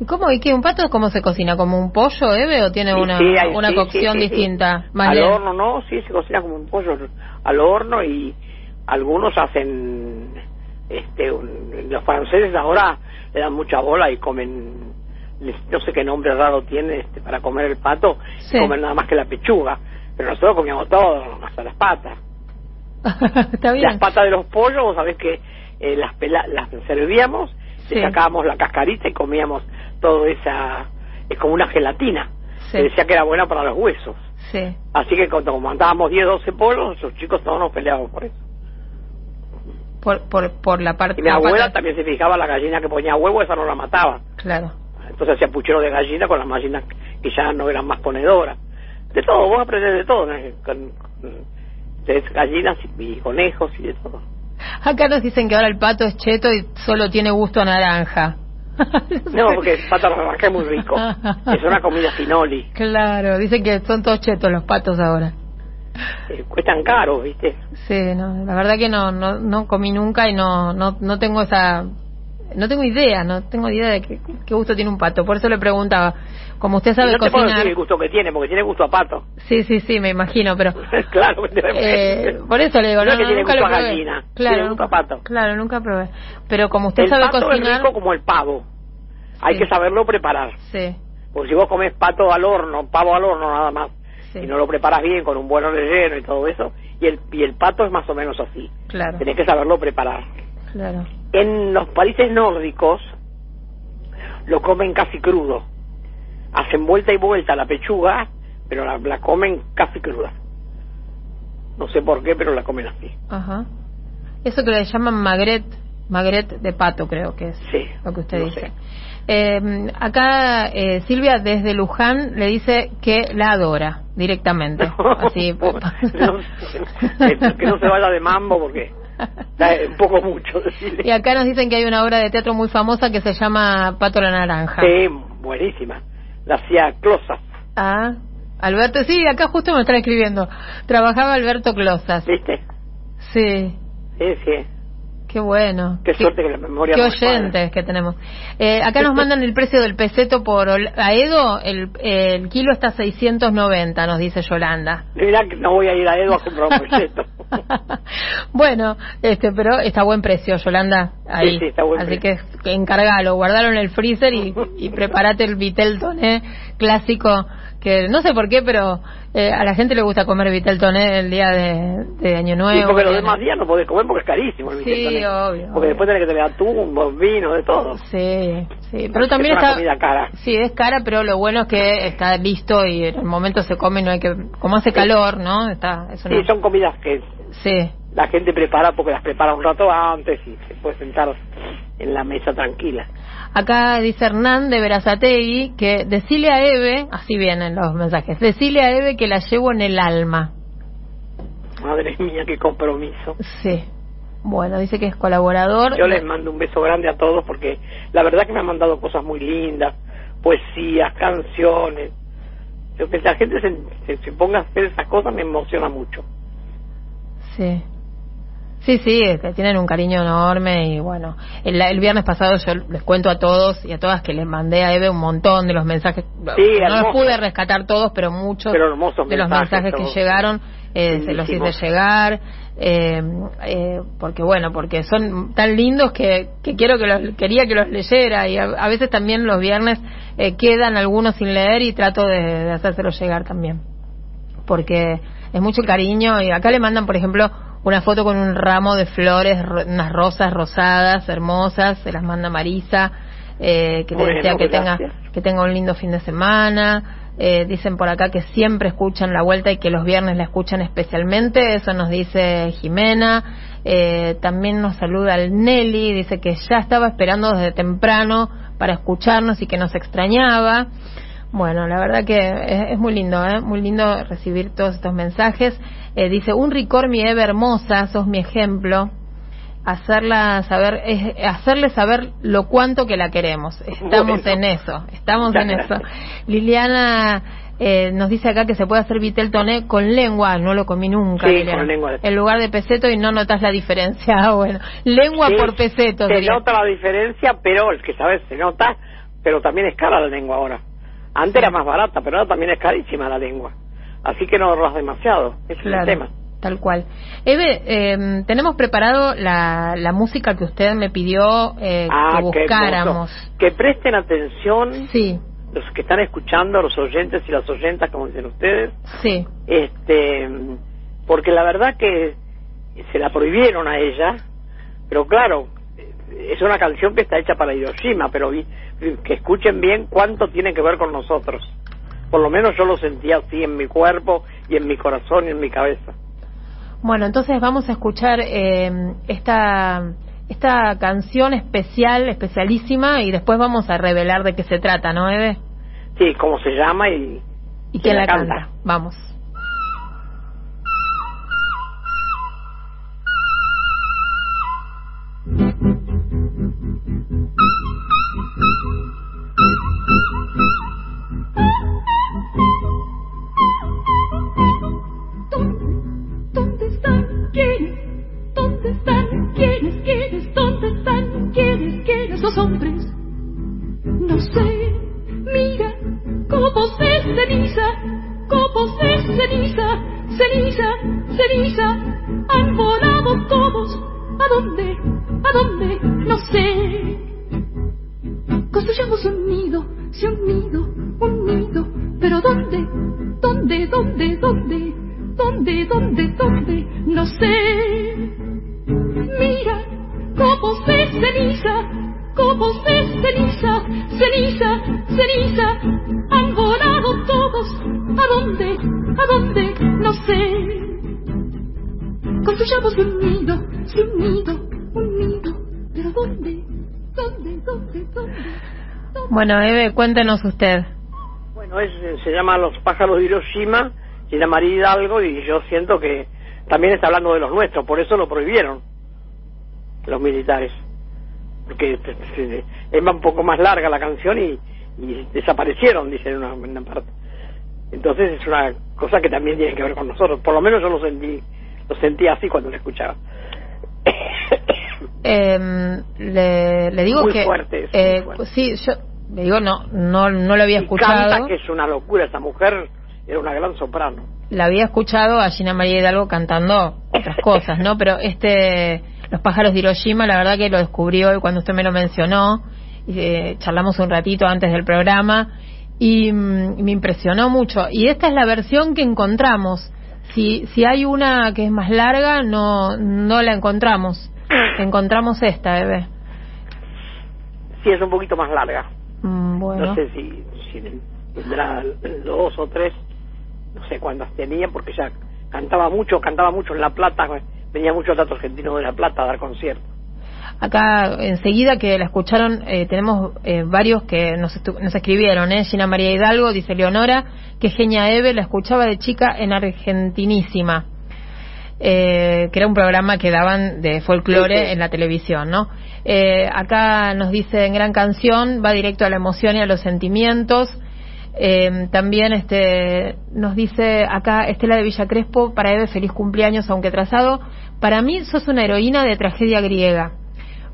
¿Y cómo? ¿Y qué? ¿Un pato cómo se cocina? ¿Como un pollo, Eve? ¿O tiene una, sí, hay- una sí, cocción distinta? Más Al horno no, sí, se cocina como un pollo al horno y algunos hacen, este, un- los franceses ahora le dan mucha bola y comen, no sé qué nombre raro tiene este, para comer el pato, Sí. comen nada más que la pechuga, pero nosotros comíamos todo, hasta las patas. Está bien. Las patas de los pollos, vos sabés que eh, las, pela- las servíamos, Sí. le sacábamos la cascarita y comíamos todo esa, es como una gelatina. Sí. Se decía que era buena para los huesos. Sí. Así que cuando mandábamos 10, 12 pollos, los chicos todos nos peleábamos por eso. Por, por, por la parte... Y mi la abuela también se fijaba la gallina que ponía huevo, esa no la mataba. Claro. Entonces hacía puchero de gallina con las gallinas que ya no eran más ponedoras. De todo, vos aprendés de todo, ¿no? con, de gallinas y, y conejos y de todo. Acá nos dicen que ahora el pato es cheto y solo tiene gusto a naranja. No, porque el pato naranja es muy rico. Es una comida finoli. Claro, dicen que son todos chetos los patos ahora. Eh, cuestan caros, ¿viste? Sí, no, la verdad que no, no, no comí nunca y no, no, no tengo esa, no tengo idea, no tengo idea de qué, qué gusto tiene un pato. Por eso le preguntaba, como usted sabe no te puedo cocinar. decir el gusto que tiene, porque tiene gusto a pato. Sí, sí, sí, me imagino, pero claro, eh, por eso le digo, no, que tiene nunca gusto lo a gallina, Claro, tiene gusto a pato. Claro, nunca probé. Pero como usted el sabe pato cocinar, es rico como el pavo. Hay que saberlo preparar. sí, Porque si vos comes pato al horno, pavo al horno nada más, y no lo preparas bien con un buen relleno y todo eso, y el, y el pato es más o menos así. Claro. Tenés que saberlo preparar. Claro. En los países nórdicos lo comen casi crudo. Hacen vuelta y vuelta la pechuga, pero la, la comen casi cruda. No sé por qué, pero la comen así. Ajá. Eso que le llaman magret, magret de pato creo que es Sí, lo que usted no dice. sé. Eh, acá eh, Silvia desde Luján le dice que la adora directamente. Así. No, que, no se vaya de mambo porque un poco mucho decirle. Y acá nos dicen que hay una obra de teatro muy famosa que se llama Pato la Naranja. Sí, buenísima. La hacía Closas, Ah, Alberto, sí, acá justo me están escribiendo. Trabajaba Alberto Closas. ¿viste? Sí, Sí, sí. Qué bueno. Qué suerte que la memoria Qué oyentes que tenemos. Eh, acá nos mandan el precio del peseto por Aedo. El, el kilo está a 690, nos dice Yolanda. Mirá que no voy a ir a Edo a comprar un proyecto. bueno, este, pero está buen precio, Yolanda. Ahí. Sí, sí, está buen Así precio. que, que encargalo, guardalo en el freezer y, y prepárate el Vitel Toné clásico. Que no sé por qué, pero eh, a la gente le gusta comer Vitel Toné el día de, de Año Nuevo. y porque los de- demás días no podés comer porque es carísimo el Sí, Vicente. obvio, Porque obvio. después tenés que tener atún, buen vino, de todo. Sí, sí, pero también es una está. comida cara. Sí, es cara, pero lo bueno es que está listo y en el momento se come, no hay que. Como hace calor, ¿no? Está, es una- Sí, son comidas que Sí, la gente prepara porque las prepara un rato antes y se puede sentar en la mesa tranquila. Acá dice Hernán de Verazategui que decile a Eve, así vienen los mensajes, decile a Eve que la llevo en el alma. Madre mía, qué compromiso. Sí. Bueno, dice que es colaborador. Yo les mando un beso grande a todos porque la verdad que me han mandado cosas muy lindas, poesías, canciones. Yo que la gente se, se, se ponga a hacer esas cosas me emociona mucho. Sí. Sí, sí, es que tienen un cariño enorme y bueno, el, el viernes pasado yo les cuento a todos y a todas que les mandé a Eve un montón de los mensajes. no los pude rescatar todos, pero muchos Pero de los mensajes, que llegaron eh, se los hice llegar. Eh, eh, porque bueno, porque son tan lindos que, que quiero que los, quería que los leyera y a, a veces también los viernes eh, quedan algunos sin leer y trato de, de hacérselos llegar también porque es mucho cariño. Y acá le mandan por ejemplo una foto con un ramo de flores unas rosas rosadas hermosas se las manda Marisa eh, que le Bueno, desea que tenga que tenga un lindo fin de semana. Eh, dicen por acá que siempre escuchan la vuelta y que los viernes la escuchan especialmente. Eso nos dice Jimena. Eh, también nos saluda el Nelly. Dice que ya estaba esperando desde temprano para escucharnos y que nos extrañaba bueno, la verdad que es, es muy lindo, ¿eh? muy lindo recibir todos estos mensajes. Eh, dice, un ricor mi Eve hermosa, sos mi ejemplo. Hacerla saber, es, hacerle saber lo cuanto que la queremos. Estamos en eso, estamos en eso. Liliana eh, nos dice acá que se puede hacer vitel toné con lengua, no lo comí nunca. Sí, Liliana. con lengua. En lugar de peseto y no notas la diferencia. Bueno, lengua Sí, por peseto. Se nota la diferencia, pero el que sabes se nota, pero también es cara la lengua ahora. Antes era más barata, pero ahora también es carísima la lengua. Así que no ahorras demasiado, ese es el tema. tal cual. Eve, eh, tenemos preparado la, la música que usted me pidió eh, ah, que buscáramos. Que presten atención Sí, los que están escuchando, los oyentes y las oyentas, como dicen ustedes, sí, este porque la verdad que se la prohibieron a ella pero claro es una canción que está hecha para Hiroshima pero vi- que escuchen bien cuánto tiene que ver con nosotros por lo menos yo lo sentía así en mi cuerpo y en mi corazón y en mi cabeza Bueno, entonces vamos a escuchar eh, esta esta canción especial, especialísima, y después vamos a revelar de qué se trata, ¿no, Eve? sí cómo se llama y ¿Y quién la canta? canta? Vamos. Los? Bueno, Eve, cuéntenos usted. Bueno, es, se llama Los pájaros de Hiroshima, se llama María Hidalgo y yo siento que también está hablando de los nuestros, por eso lo prohibieron los militares. Porque es un poco más larga la canción y, y desaparecieron, dicen en una, una parte. Entonces es una cosa que también tiene que ver con nosotros. Por lo menos yo lo sentí, lo sentí así cuando lo escuchaba. Eh, le, le digo Muy que fuerte, eh, muy fuerte. sí, yo le digo no, no, no lo había Y escuchado. canta que es una locura esa mujer, era una gran soprano. La había escuchado a Gina María Hidalgo cantando otras cosas, ¿no? Pero este, los pájaros de Hiroshima, la verdad que lo descubrí hoy cuando usted me lo mencionó. Y, eh, charlamos un ratito antes del programa y, mm, y me impresionó mucho. Y esta es la versión que encontramos. Si, si hay una que es más larga, no, no la encontramos. Encontramos esta, bebé. Sí, es un poquito más larga. Mm, bueno. No sé si, si tendrá dos o tres, no sé cuántas tenía, porque ya cantaba mucho, cantaba mucho en La Plata, venía mucho teatro argentino de La Plata a dar conciertos. Acá, enseguida que la escucharon, eh, tenemos eh, varios que nos, estu- nos escribieron, ¿eh? Gina María Hidalgo, dice Leonora, que genia Eve, la escuchaba de chica en Argentinísima, eh, que era un programa que daban de folclore Sí, sí. en la televisión, ¿no? Eh, acá nos dice en gran canción, va directo a la emoción y a los sentimientos. Eh, también este nos dice acá Estela de Villa Crespo para Eve feliz cumpleaños aunque trazado para mí sos una heroína de tragedia griega.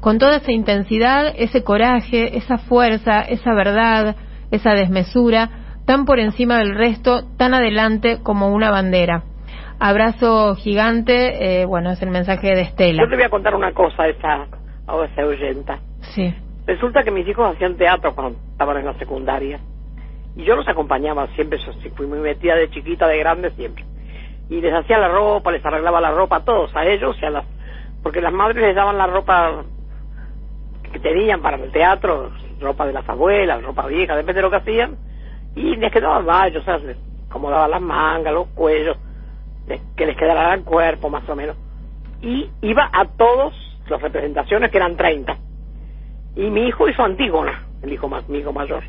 Con toda esa intensidad ese coraje esa fuerza esa verdad esa desmesura tan por encima del resto tan adelante como una bandera. Abrazo gigante eh, bueno es el mensaje de Estela. Yo te voy a contar una cosa esa, a esa oyenta. sí Resulta que mis hijos hacían teatro cuando estaban en la secundaria. Y yo los acompañaba siempre, yo sí fui muy metida de chiquita, de grande siempre. Y les hacía la ropa, les arreglaba la ropa a todos, a ellos y a las... Porque las madres les daban la ropa que tenían para el teatro, ropa de las abuelas, ropa vieja, depende de lo que hacían. Y les quedaban varios, o sea, les acomodaban las mangas, los cuellos, que les quedara el cuerpo más o menos. Y iba a todos las representaciones, que eran 30. Y mi hijo hizo Antígona, el hijo mi hijo mayor.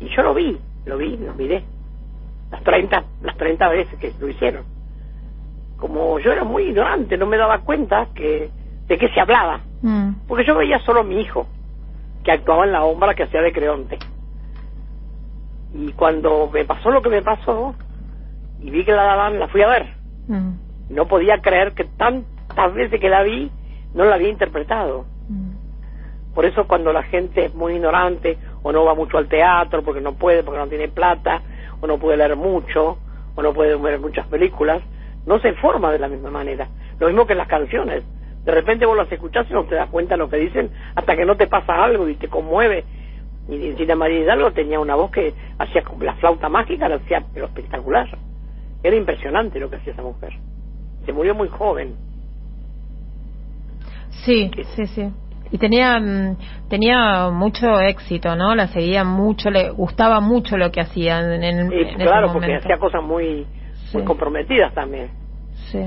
Y yo lo vi, lo vi, lo miré. Las 30, las 30 veces que lo hicieron. Como yo era muy ignorante, no me daba cuenta que de qué se hablaba. Mm. Porque yo veía solo a mi hijo, que actuaba en la sombra que hacía de Creonte. Y cuando me pasó lo que me pasó, y vi que la daban, la fui a ver. Mm. No podía creer que tantas veces que la vi, no la había interpretado. Mm. Por eso cuando la gente es muy ignorante o no va mucho al teatro porque no puede, porque no tiene plata, o no puede leer mucho, o no puede ver muchas películas, no se informa de la misma manera. Lo mismo que las canciones. De repente vos las escuchás y no te das cuenta de lo que dicen hasta que no te pasa algo y te conmueve. Y Gina María Hidalgo tenía una voz que hacía como la flauta mágica, la hacía pero espectacular. Era impresionante lo que hacía esa mujer. Se murió muy joven. Sí, sí, sí. Y tenía mm, tenía mucho éxito, ¿no? La seguía mucho, le gustaba mucho lo que hacía en, en, Y en ese claro, porque hacía cosas muy, muy comprometidas también. Sí.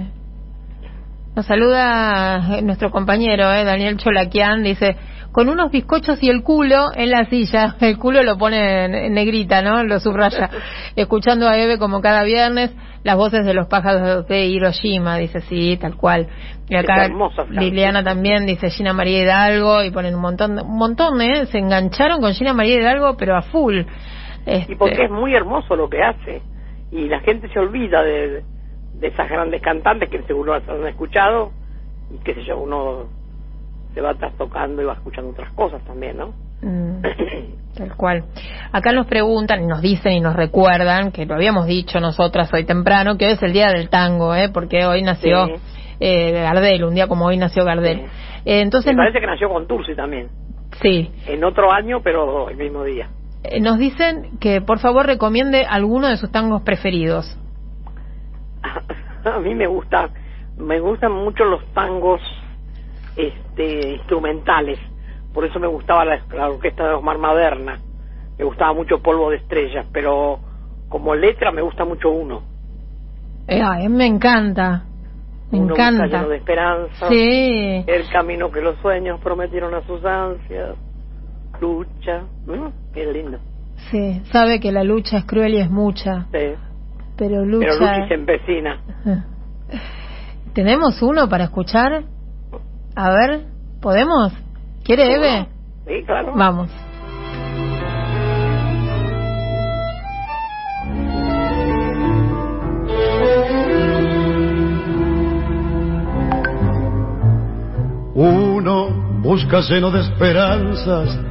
Nos saluda eh, nuestro compañero, eh, Daniel Cholaquian, dice, con unos bizcochos y el culo en la silla, el culo lo pone en, negrita, ¿no? Lo subraya, escuchando a Eve como cada viernes, las voces de los pájaros de Hiroshima, dice, sí, tal cual. Y acá. Liliana también dice Gina María Hidalgo y ponen un montón, un montón, ¿eh? Se engancharon con Gina María Hidalgo, pero a full. Este, Y porque es muy hermoso lo que hace. Y la gente se olvida de, de esas grandes cantantes que seguro las han escuchado. Y qué sé yo, uno se va trastocando y va escuchando otras cosas también, ¿no? Mm. Tal cual. Acá nos preguntan y nos dicen y nos recuerdan, que lo habíamos dicho nosotras hoy temprano, que hoy es el día del tango, ¿eh? porque hoy nació Sí. eh, Gardel, un día como hoy nació Gardel. Sí. Eh, entonces, Me parece que nació con Tursi también. sí, En otro año, pero el mismo día. Eh, nos dicen que por favor recomiende alguno de sus tangos preferidos. A mí me gusta, me gustan mucho los tangos este, instrumentales. Por eso me gustaba la, la orquesta de Osmar Maderna. Me gustaba mucho Polvo de Estrellas, pero como letra me gusta mucho uno. Eh, ay, me encanta. Me uno encanta. Lleno de esperanza. Sí. El camino que los sueños prometieron a sus ansias. Lucha. ¿no? Qué lindo. Sí, sabe que la lucha es cruel y es mucha, Sí. pero lucha... Pero se empecina. ¿Tenemos uno para escuchar? A ver, ¿podemos? ¿Quiere Eve? Sí, claro. Vamos. Uno busca lleno de esperanzas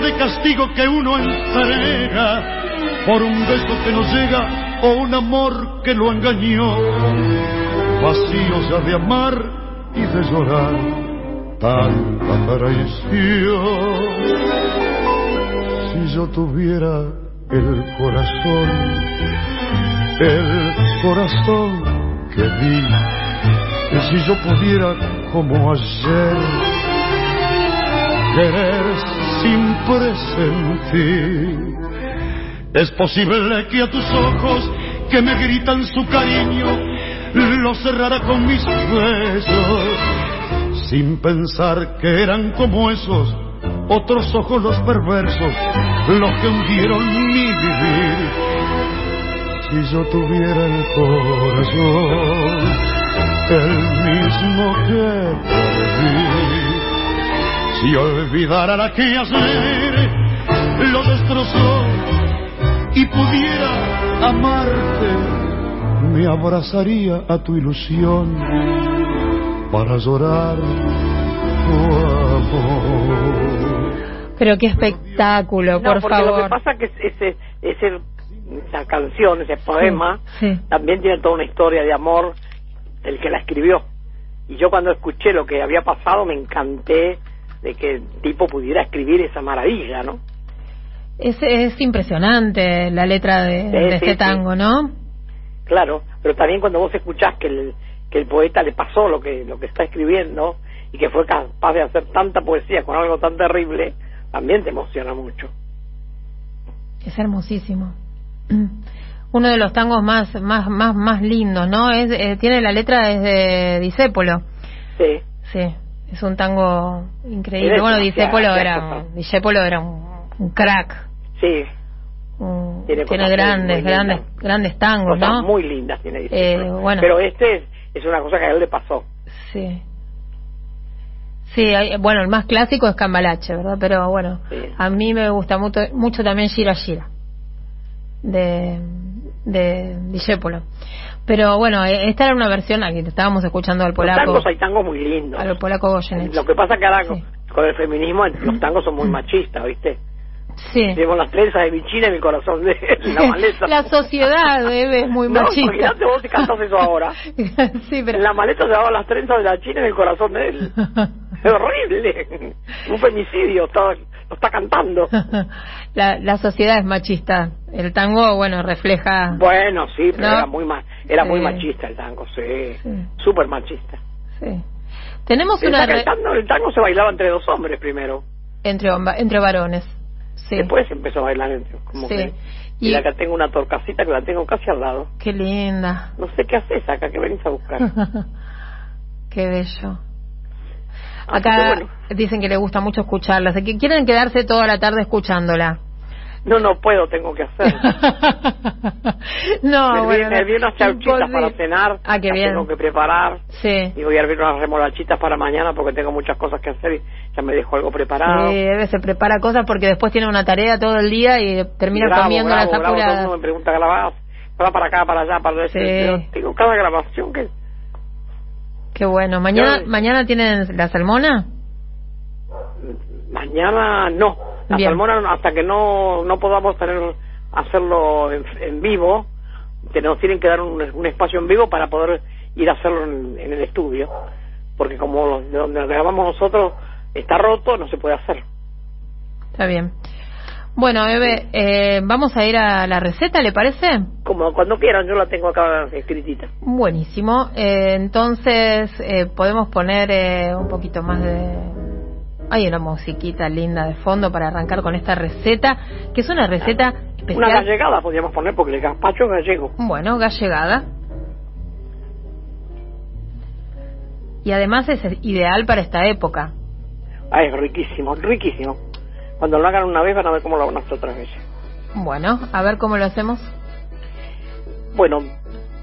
de castigo que uno entrega por un beso que no llega o un amor que lo engañó. Vacío ya de amar y de llorar tanta traición. Si yo tuviera el corazón, el corazón que y si yo pudiera como ayer querer sin presentir. Es posible que a tus ojos que me gritan su cariño los cerrara con mis besos, sin pensar que eran como esos otros ojos los perversos, los que hundieron mi vivir. Si yo tuviera el corazón, el mismo que perdí si olvidara la que ayer lo destrozó y pudiera amarte, me abrazaría a tu ilusión para llorar tu amor. Pero qué espectáculo, No, por porque favor. lo que pasa es que ese, ese, esa canción, ese poema, sí. también tiene toda una historia de amor del que la escribió. Y yo cuando escuché lo que había pasado me encanté de que el tipo pudiera escribir esa maravilla, ¿no? Es, es impresionante la letra de, Sí, de sí, este sí. tango, ¿no? Claro, pero también cuando vos escuchás que el, que el poeta le pasó lo que, lo que está escribiendo y que fue capaz de hacer tanta poesía con algo tan terrible, también te emociona mucho. Es hermosísimo. Uno de los tangos más más más más lindos, ¿no? Es eh, tiene la letra desde Disépolo. Sí, Sí, es un tango increíble. Bueno, Disépolo era. Disépolo era un, un crack. sí, un- Tiene grandes grandes lindas. grandes tangos, cosas ¿no? muy lindas tiene Eh, bueno. Pero este es, es una cosa que a él le pasó. Sí. Sí, hay- bueno, el más clásico es Cambalache, ¿verdad? Pero bueno, Sí. a mí me gusta mucho, mucho también Gira Gira, de, de Discépolo. Pero bueno, eh, esta era una versión, aquí estábamos escuchando al Los polaco, tangos hay tangos muy lindos. al polaco Goyeneche. Lo que pasa que ahora Sí. con el feminismo los tangos son muy machistas, ¿viste? Sí. Llevo las trenzas de mi china y mi corazón de la maleta. La sociedad, Eve, es muy no, machista. imagínate vos si cantás eso ahora. sí, pero... En la maleta llevaba las trenzas de la china y el corazón de él. Es horrible. Un femicidio, está, lo está cantando. La, la sociedad es machista. El tango, bueno, refleja... Bueno, sí, pero ¿No? era muy ma era muy Sí. machista el tango, sí. Sí. Súper machista. Sí. Tenemos Pensá una... que el, tango, el tango se bailaba entre dos hombres primero. Entre, entre varones. Sí. Después empezó a bailar entre como Sí. que... Y- Y acá tengo una torcasita que la tengo casi al lado. Qué linda. No sé qué haces acá, que venís a buscar. Qué bello. Así que Acá bueno. dicen que le gusta mucho escucharla, así que quieren quedarse toda la tarde escuchándola. No, no puedo, tengo que hacer. no, me, bueno, me vi unas chauchitas para cenar. Ah, qué bien. Tengo que preparar. Sí. Y voy a hervir unas remolachitas para mañana porque tengo muchas cosas que hacer y ya me dejo algo preparado. Sí, Eve se prepara cosas porque después tiene una tarea todo el día y termina Y grabo, comiendo grabo, las grabo, todo el mundo me pregunta, ¿grabás? Va para acá, para allá, para allá. Sí. Tengo cada grabación que... Qué bueno. ¿Mañana, ¿Mañana tienen la salmona? Mañana no. La Bien. salmona hasta que no no podamos tener hacerlo en, en vivo, nos tienen que dar un, un espacio en vivo para poder ir a hacerlo en, en el estudio, porque como lo- de donde grabamos nosotros está roto, no se puede hacer. Está bien. Bueno, Eve, eh, vamos a ir a la receta, ¿le parece? Como cuando quieran, yo la tengo acá escritita. Buenísimo. Eh, entonces, eh, podemos poner eh, un poquito más de... Hay una musiquita linda de fondo para arrancar con esta receta, que es una receta Una especial. gallegada podríamos poner, porque el gazpacho es gallego. Bueno, gallegada. Y además es ideal para esta época. Ah, es riquísimo, riquísimo. Cuando lo hagan una vez van a ver cómo lo van a hacer otras veces. Bueno, a ver cómo lo hacemos. Bueno,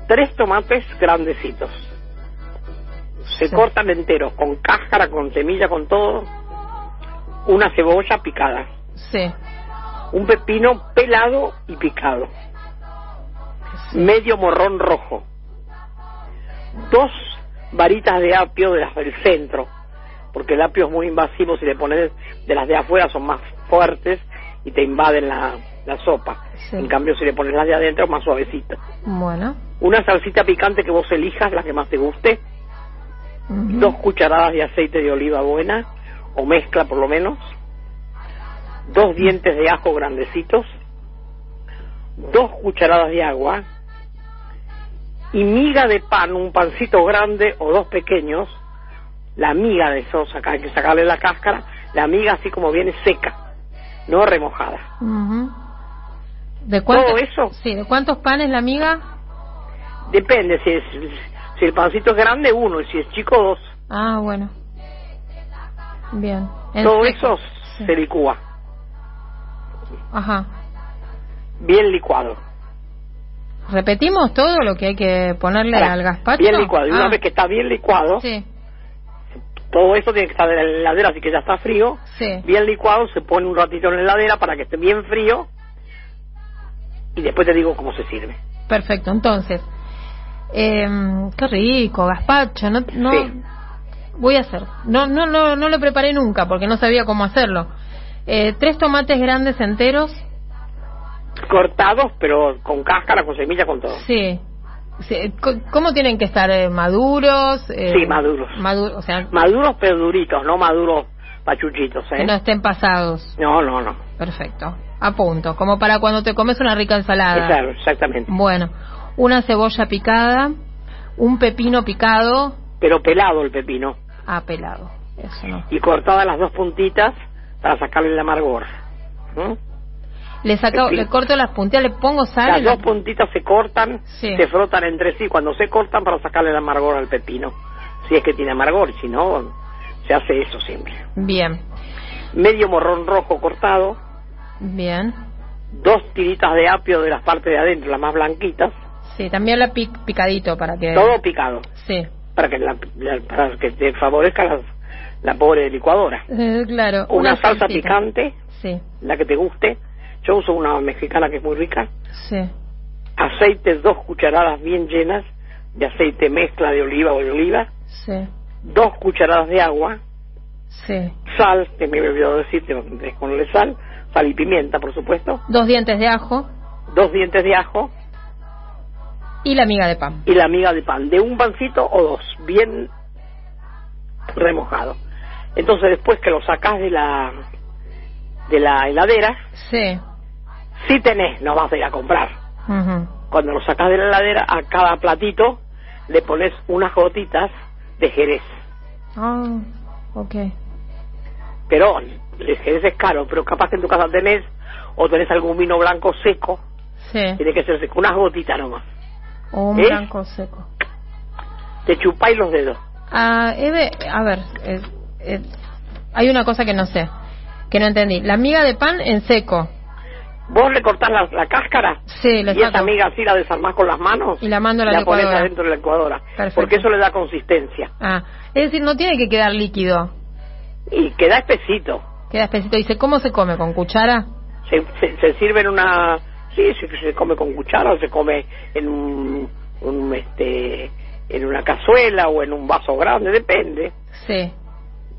tres tomates grandecitos. Se Sí. cortan enteros, con cáscara, con semilla, con todo. Una cebolla picada. Sí. Un pepino pelado y picado. Medio morrón rojo. Dos varitas de apio de las del centro. Porque el apio es muy invasivo. Si le pones de las de afuera son más fuertes y te invaden la, la sopa. Sí. En cambio, si le pones las de adentro, más suavecita. Bueno. Una salsita picante que vos elijas, la que más te guste. Dos cucharadas de aceite de oliva buena, o mezcla por lo menos. Dos dientes de ajo grandecitos. Dos cucharadas de agua. Y miga de pan, un pancito grande o dos pequeños. La miga de eso, hay que sacarle la cáscara. La miga así como viene seca, no remojada. ¿De cuánto- Todo eso. Sí, ¿de cuántos panes la amiga? Depende, si, es, si el pancito es grande, uno, y si es chico, dos. Ah, bueno. Bien. En Todo eso Sí. se licúa, Ajá. bien licuado. ¿Repetimos todo lo que hay que ponerle Ahora, al gazpacho? Bien licuado. Y una Ah, vez que está bien licuado, Sí, todo eso tiene que estar en la heladera, así que ya está frío. sí. Bien licuado, se pone un ratito en la heladera para que esté bien frío. Y después te digo cómo se sirve. Perfecto, entonces. Eh, qué rico, gazpacho. No, no, Sí. Voy a hacer. No, no, no, no lo preparé nunca porque no sabía cómo hacerlo. Eh, tres tomates grandes enteros. Cortados, pero con cáscara, con semilla, con todo. Sí. Sí, ¿Cómo tienen que estar? eh, ¿Maduros? eh, Sí, maduros. madu- o sea, Maduros, pero duritos, no maduros pachuchitos, que ¿eh? no estén pasados. No, no, no. Perfecto. A punto. Como para cuando te comes una rica ensalada. Claro, exactamente. Bueno, una cebolla picada, un pepino picado, Pero pelado el pepino. Ah, pelado. Eso no. Y cortadas las dos puntitas para sacarle el amargor. ¿Mm? Le saco, le corto las puntitas, le pongo sal. Las dos lo- puntitas se cortan, Sí. se frotan entre sí cuando se cortan para sacarle el amargor al pepino. Si es que tiene amargor, si no, se hace eso siempre. Bien, Medio morrón rojo cortado, bien. dos tiritas de apio de las partes de adentro, las más blanquitas, Sí, también la pic- picadito para que. todo picado, Sí, para que, la- para que te favorezca la, la pobre licuadora. Eh, claro. Una, salsa salsita. picante, Sí, la que te guste. Yo uso una mexicana que es muy rica. sí. Aceite, dos cucharadas bien llenas de aceite mezcla de oliva o de oliva. Sí, Dos cucharadas de agua. sí. Sal, que me he olvidado decirte, de ponerle sal. Sal y pimienta, por supuesto. Dos dientes de ajo Dos dientes de ajo y la miga de pan. y la miga de pan. De un pancito o dos, bien remojado. Entonces después que lo sacas de la de la heladera, Sí. si tenés, no vas a ir a comprar. Cuando lo sacas de la heladera, a cada platito le pones unas gotitas de jerez. Ah, ok. Pero el jerez es caro, pero capaz que en tu casa tenés o tenés algún vino blanco seco, Sí. tiene que ser seco, unas gotitas nomás. O un ¿Eh? blanco seco. Te chupáis los dedos. Ah, Eve, a ver, eh, eh, hay una cosa que no sé, que no entendí. La miga de pan en seco. Vos le cortás la, la cáscara Sí, le y esa saco. miga así la desarmás con las manos Y la mando a la la licuadora. adentro de la licuadora. Perfecto. Porque eso le da consistencia. Ah, es decir, no tiene que quedar líquido. Y queda espesito. Queda espesito. Dice, ¿cómo se come? ¿Con cuchara? Se, se, se sirve en una... Sí, se, se come con cuchara o se come en un, un, este en una cazuela o en un vaso grande, depende. Sí.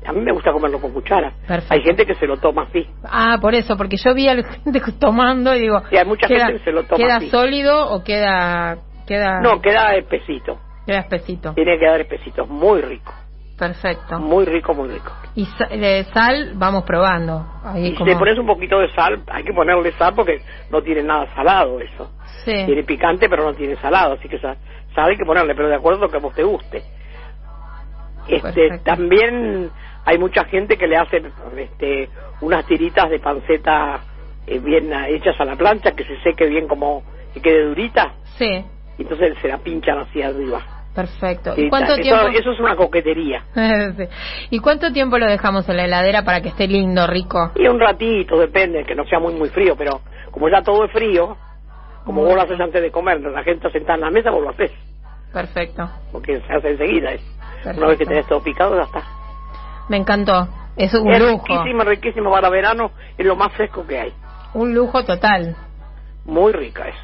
A mí me gusta comerlo con cuchara. Perfecto. Hay gente que se lo toma así. Ah, por eso, porque yo vi a la gente tomando y digo, Sí, hay mucha ¿queda, gente que se lo toma ¿queda así. sólido o queda queda No, queda espesito. queda espesito? Tiene que dar espesito. Muy rico. Perfecto. Muy rico, muy rico. Y de sal vamos probando. Ahí Y si le pones un poquito de sal, hay que ponerle sal porque no tiene nada salado eso. Sí. Tiene picante, pero no tiene salado, así que sa- sal hay que ponerle, pero de acuerdo a lo que a vos te guste. Este, Perfecto. también hay mucha gente que le hace este, unas tiritas de panceta eh, bien hechas a la plancha, que se seque bien como que quede durita, Sí. y entonces se la pinchan hacia arriba. Perfecto. ¿Y cuánto eso, tiempo? eso es una coquetería. Sí. ¿Y cuánto tiempo lo dejamos en la heladera para que esté lindo, rico? Y un ratito, depende, que no sea muy muy frío, pero como ya todo es frío, como vos lo haces antes de comer, la gente sentada en la mesa, vos lo haces, Perfecto. porque se hace enseguida. es. Perfecto. Una vez que tenés todo picado, ya está. Me encantó. Es un es lujo. riquísimo, riquísimo para verano, es lo más fresco que hay. Un lujo total. Muy rica es.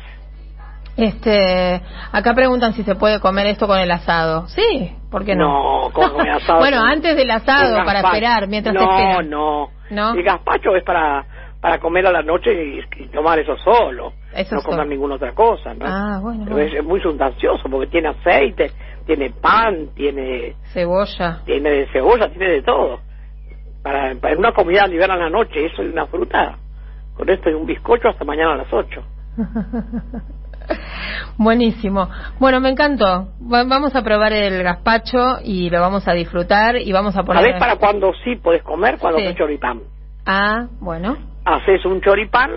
Este, acá preguntan si se puede comer esto con el asado. Sí, ¿por qué no? No, con el asado. bueno, antes del asado, para esperar, mientras no, espera. No, ¿No? El gazpacho es para para comer a la noche y, y tomar eso solo. Eso no solo. comer ninguna otra cosa, ¿no? Ah, bueno, Pero bueno. Es, es muy sustancioso porque tiene aceite, tiene pan, tiene Cebolla. tiene de cebolla, tiene de todo. Para, para una comida liberal a la noche, eso es una fruta. Con esto y un bizcocho hasta mañana a las 8. Buenísimo. Bueno, me encantó. Va- vamos a probar el gazpacho y lo vamos a disfrutar y vamos a poner... ¿Sabés para cuándo sí puedes comer? Cuando Sí. haces choripán. Ah, bueno. Haces un choripán,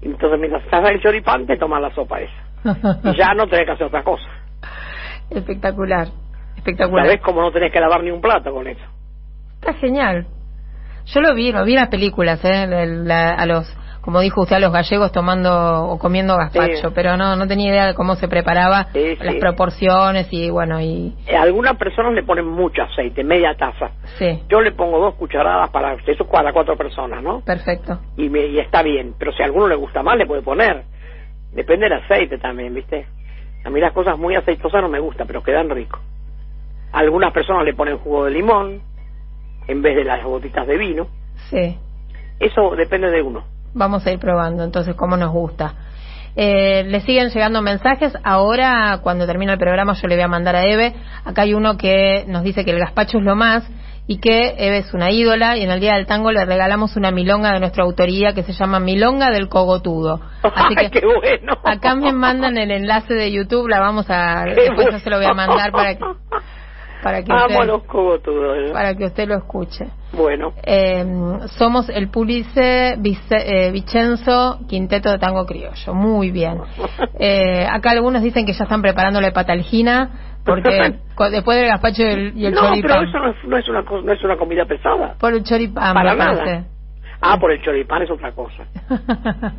y entonces mientras estás el choripán te tomas la sopa esa. Y ya no tenés que hacer otra cosa. Espectacular. Espectacular. ¿Sabés cómo no tenés que lavar ni un plato con eso? Está genial. Yo lo vi, lo vi en las películas, ¿eh? La- a los, como dijo usted, a los gallegos tomando o comiendo gazpacho, Sí. pero no, no tenía idea de cómo se preparaba, Sí, las sí. proporciones y bueno, y Eh, algunas personas le ponen mucho aceite, media taza. sí, Yo le pongo dos cucharadas para eso para cuatro personas, ¿no? perfecto. y, me, y está bien. Pero si a alguno le gusta más, le puede poner. Depende del aceite también, ¿viste? A mí las cosas muy aceitosas no me gustan, pero quedan ricos. Algunas personas le ponen jugo de limón en vez de las gotitas de vino. Sí, Eso depende de uno. Vamos a ir probando entonces cómo nos gusta. Eh, le siguen llegando mensajes. Ahora, cuando termine el programa, yo le voy a mandar a Eve. Acá hay uno que nos dice que el gazpacho es lo más y que Eve es una ídola y en el Día del Tango le regalamos una milonga de nuestra autoría que se llama Milonga del Cogotudo. Así ¡Ay, que qué bueno! acá me mandan el enlace de YouTube, la vamos a... Qué Después yo se lo voy a mandar para que, para que, Amo usted, los cogotudos. para que usted lo escuche. Bueno, Eh, somos el Pulice Vice- eh, Vicenzo Quinteto de Tango Criollo. Muy bien. Eh, acá algunos dicen que ya están preparando la patalgina porque después del gazpacho y el, y el no, pero eso no es, no es una no es una comida pesada. Por el choripán, Para nada. parece. Ah, por el choripán es otra cosa.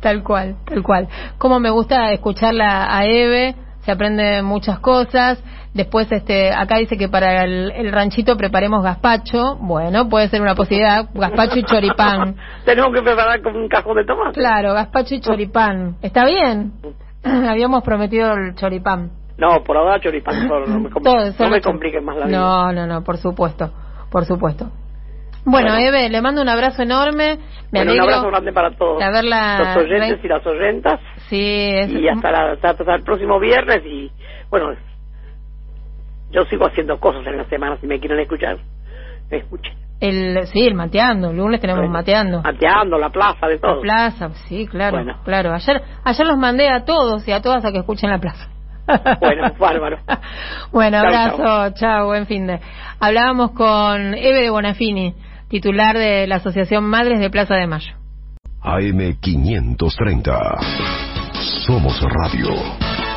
tal cual, tal cual. Como me gusta escucharla a Eve, se aprende muchas cosas. Después, este, acá dice que para el, el ranchito preparemos gazpacho. Bueno, puede ser una posibilidad. Gazpacho y choripán. Tenemos que preparar con un cajón de tomate. Claro, gazpacho y choripán. ¿Está bien? Habíamos prometido el choripán. No, por ahora choripán solo, no me, compl- no me compliques más la vida. No, no, no, por supuesto, por supuesto. Bueno, Bueno. Eve, le mando un abrazo enorme. Me Bueno, un abrazo grande para todos los oyentes y las oyentas Sí, es y hasta, la- hasta, hasta el próximo viernes y bueno yo sigo haciendo cosas en la semana si me quieren escuchar me escuchen el sí, el mateando, el lunes tenemos Bueno, mateando. mateando la plaza de La todo plaza, sí, claro, Bueno. claro. Ayer ayer los mandé a todos y a todas a que escuchen la plaza. Bueno, bárbaro. bueno, Chau, abrazo, chao, buen fin de. Hablábamos con Eve de Bonafini, titular de la Asociación Madres de Plaza de Mayo. AM530. Somos Radio.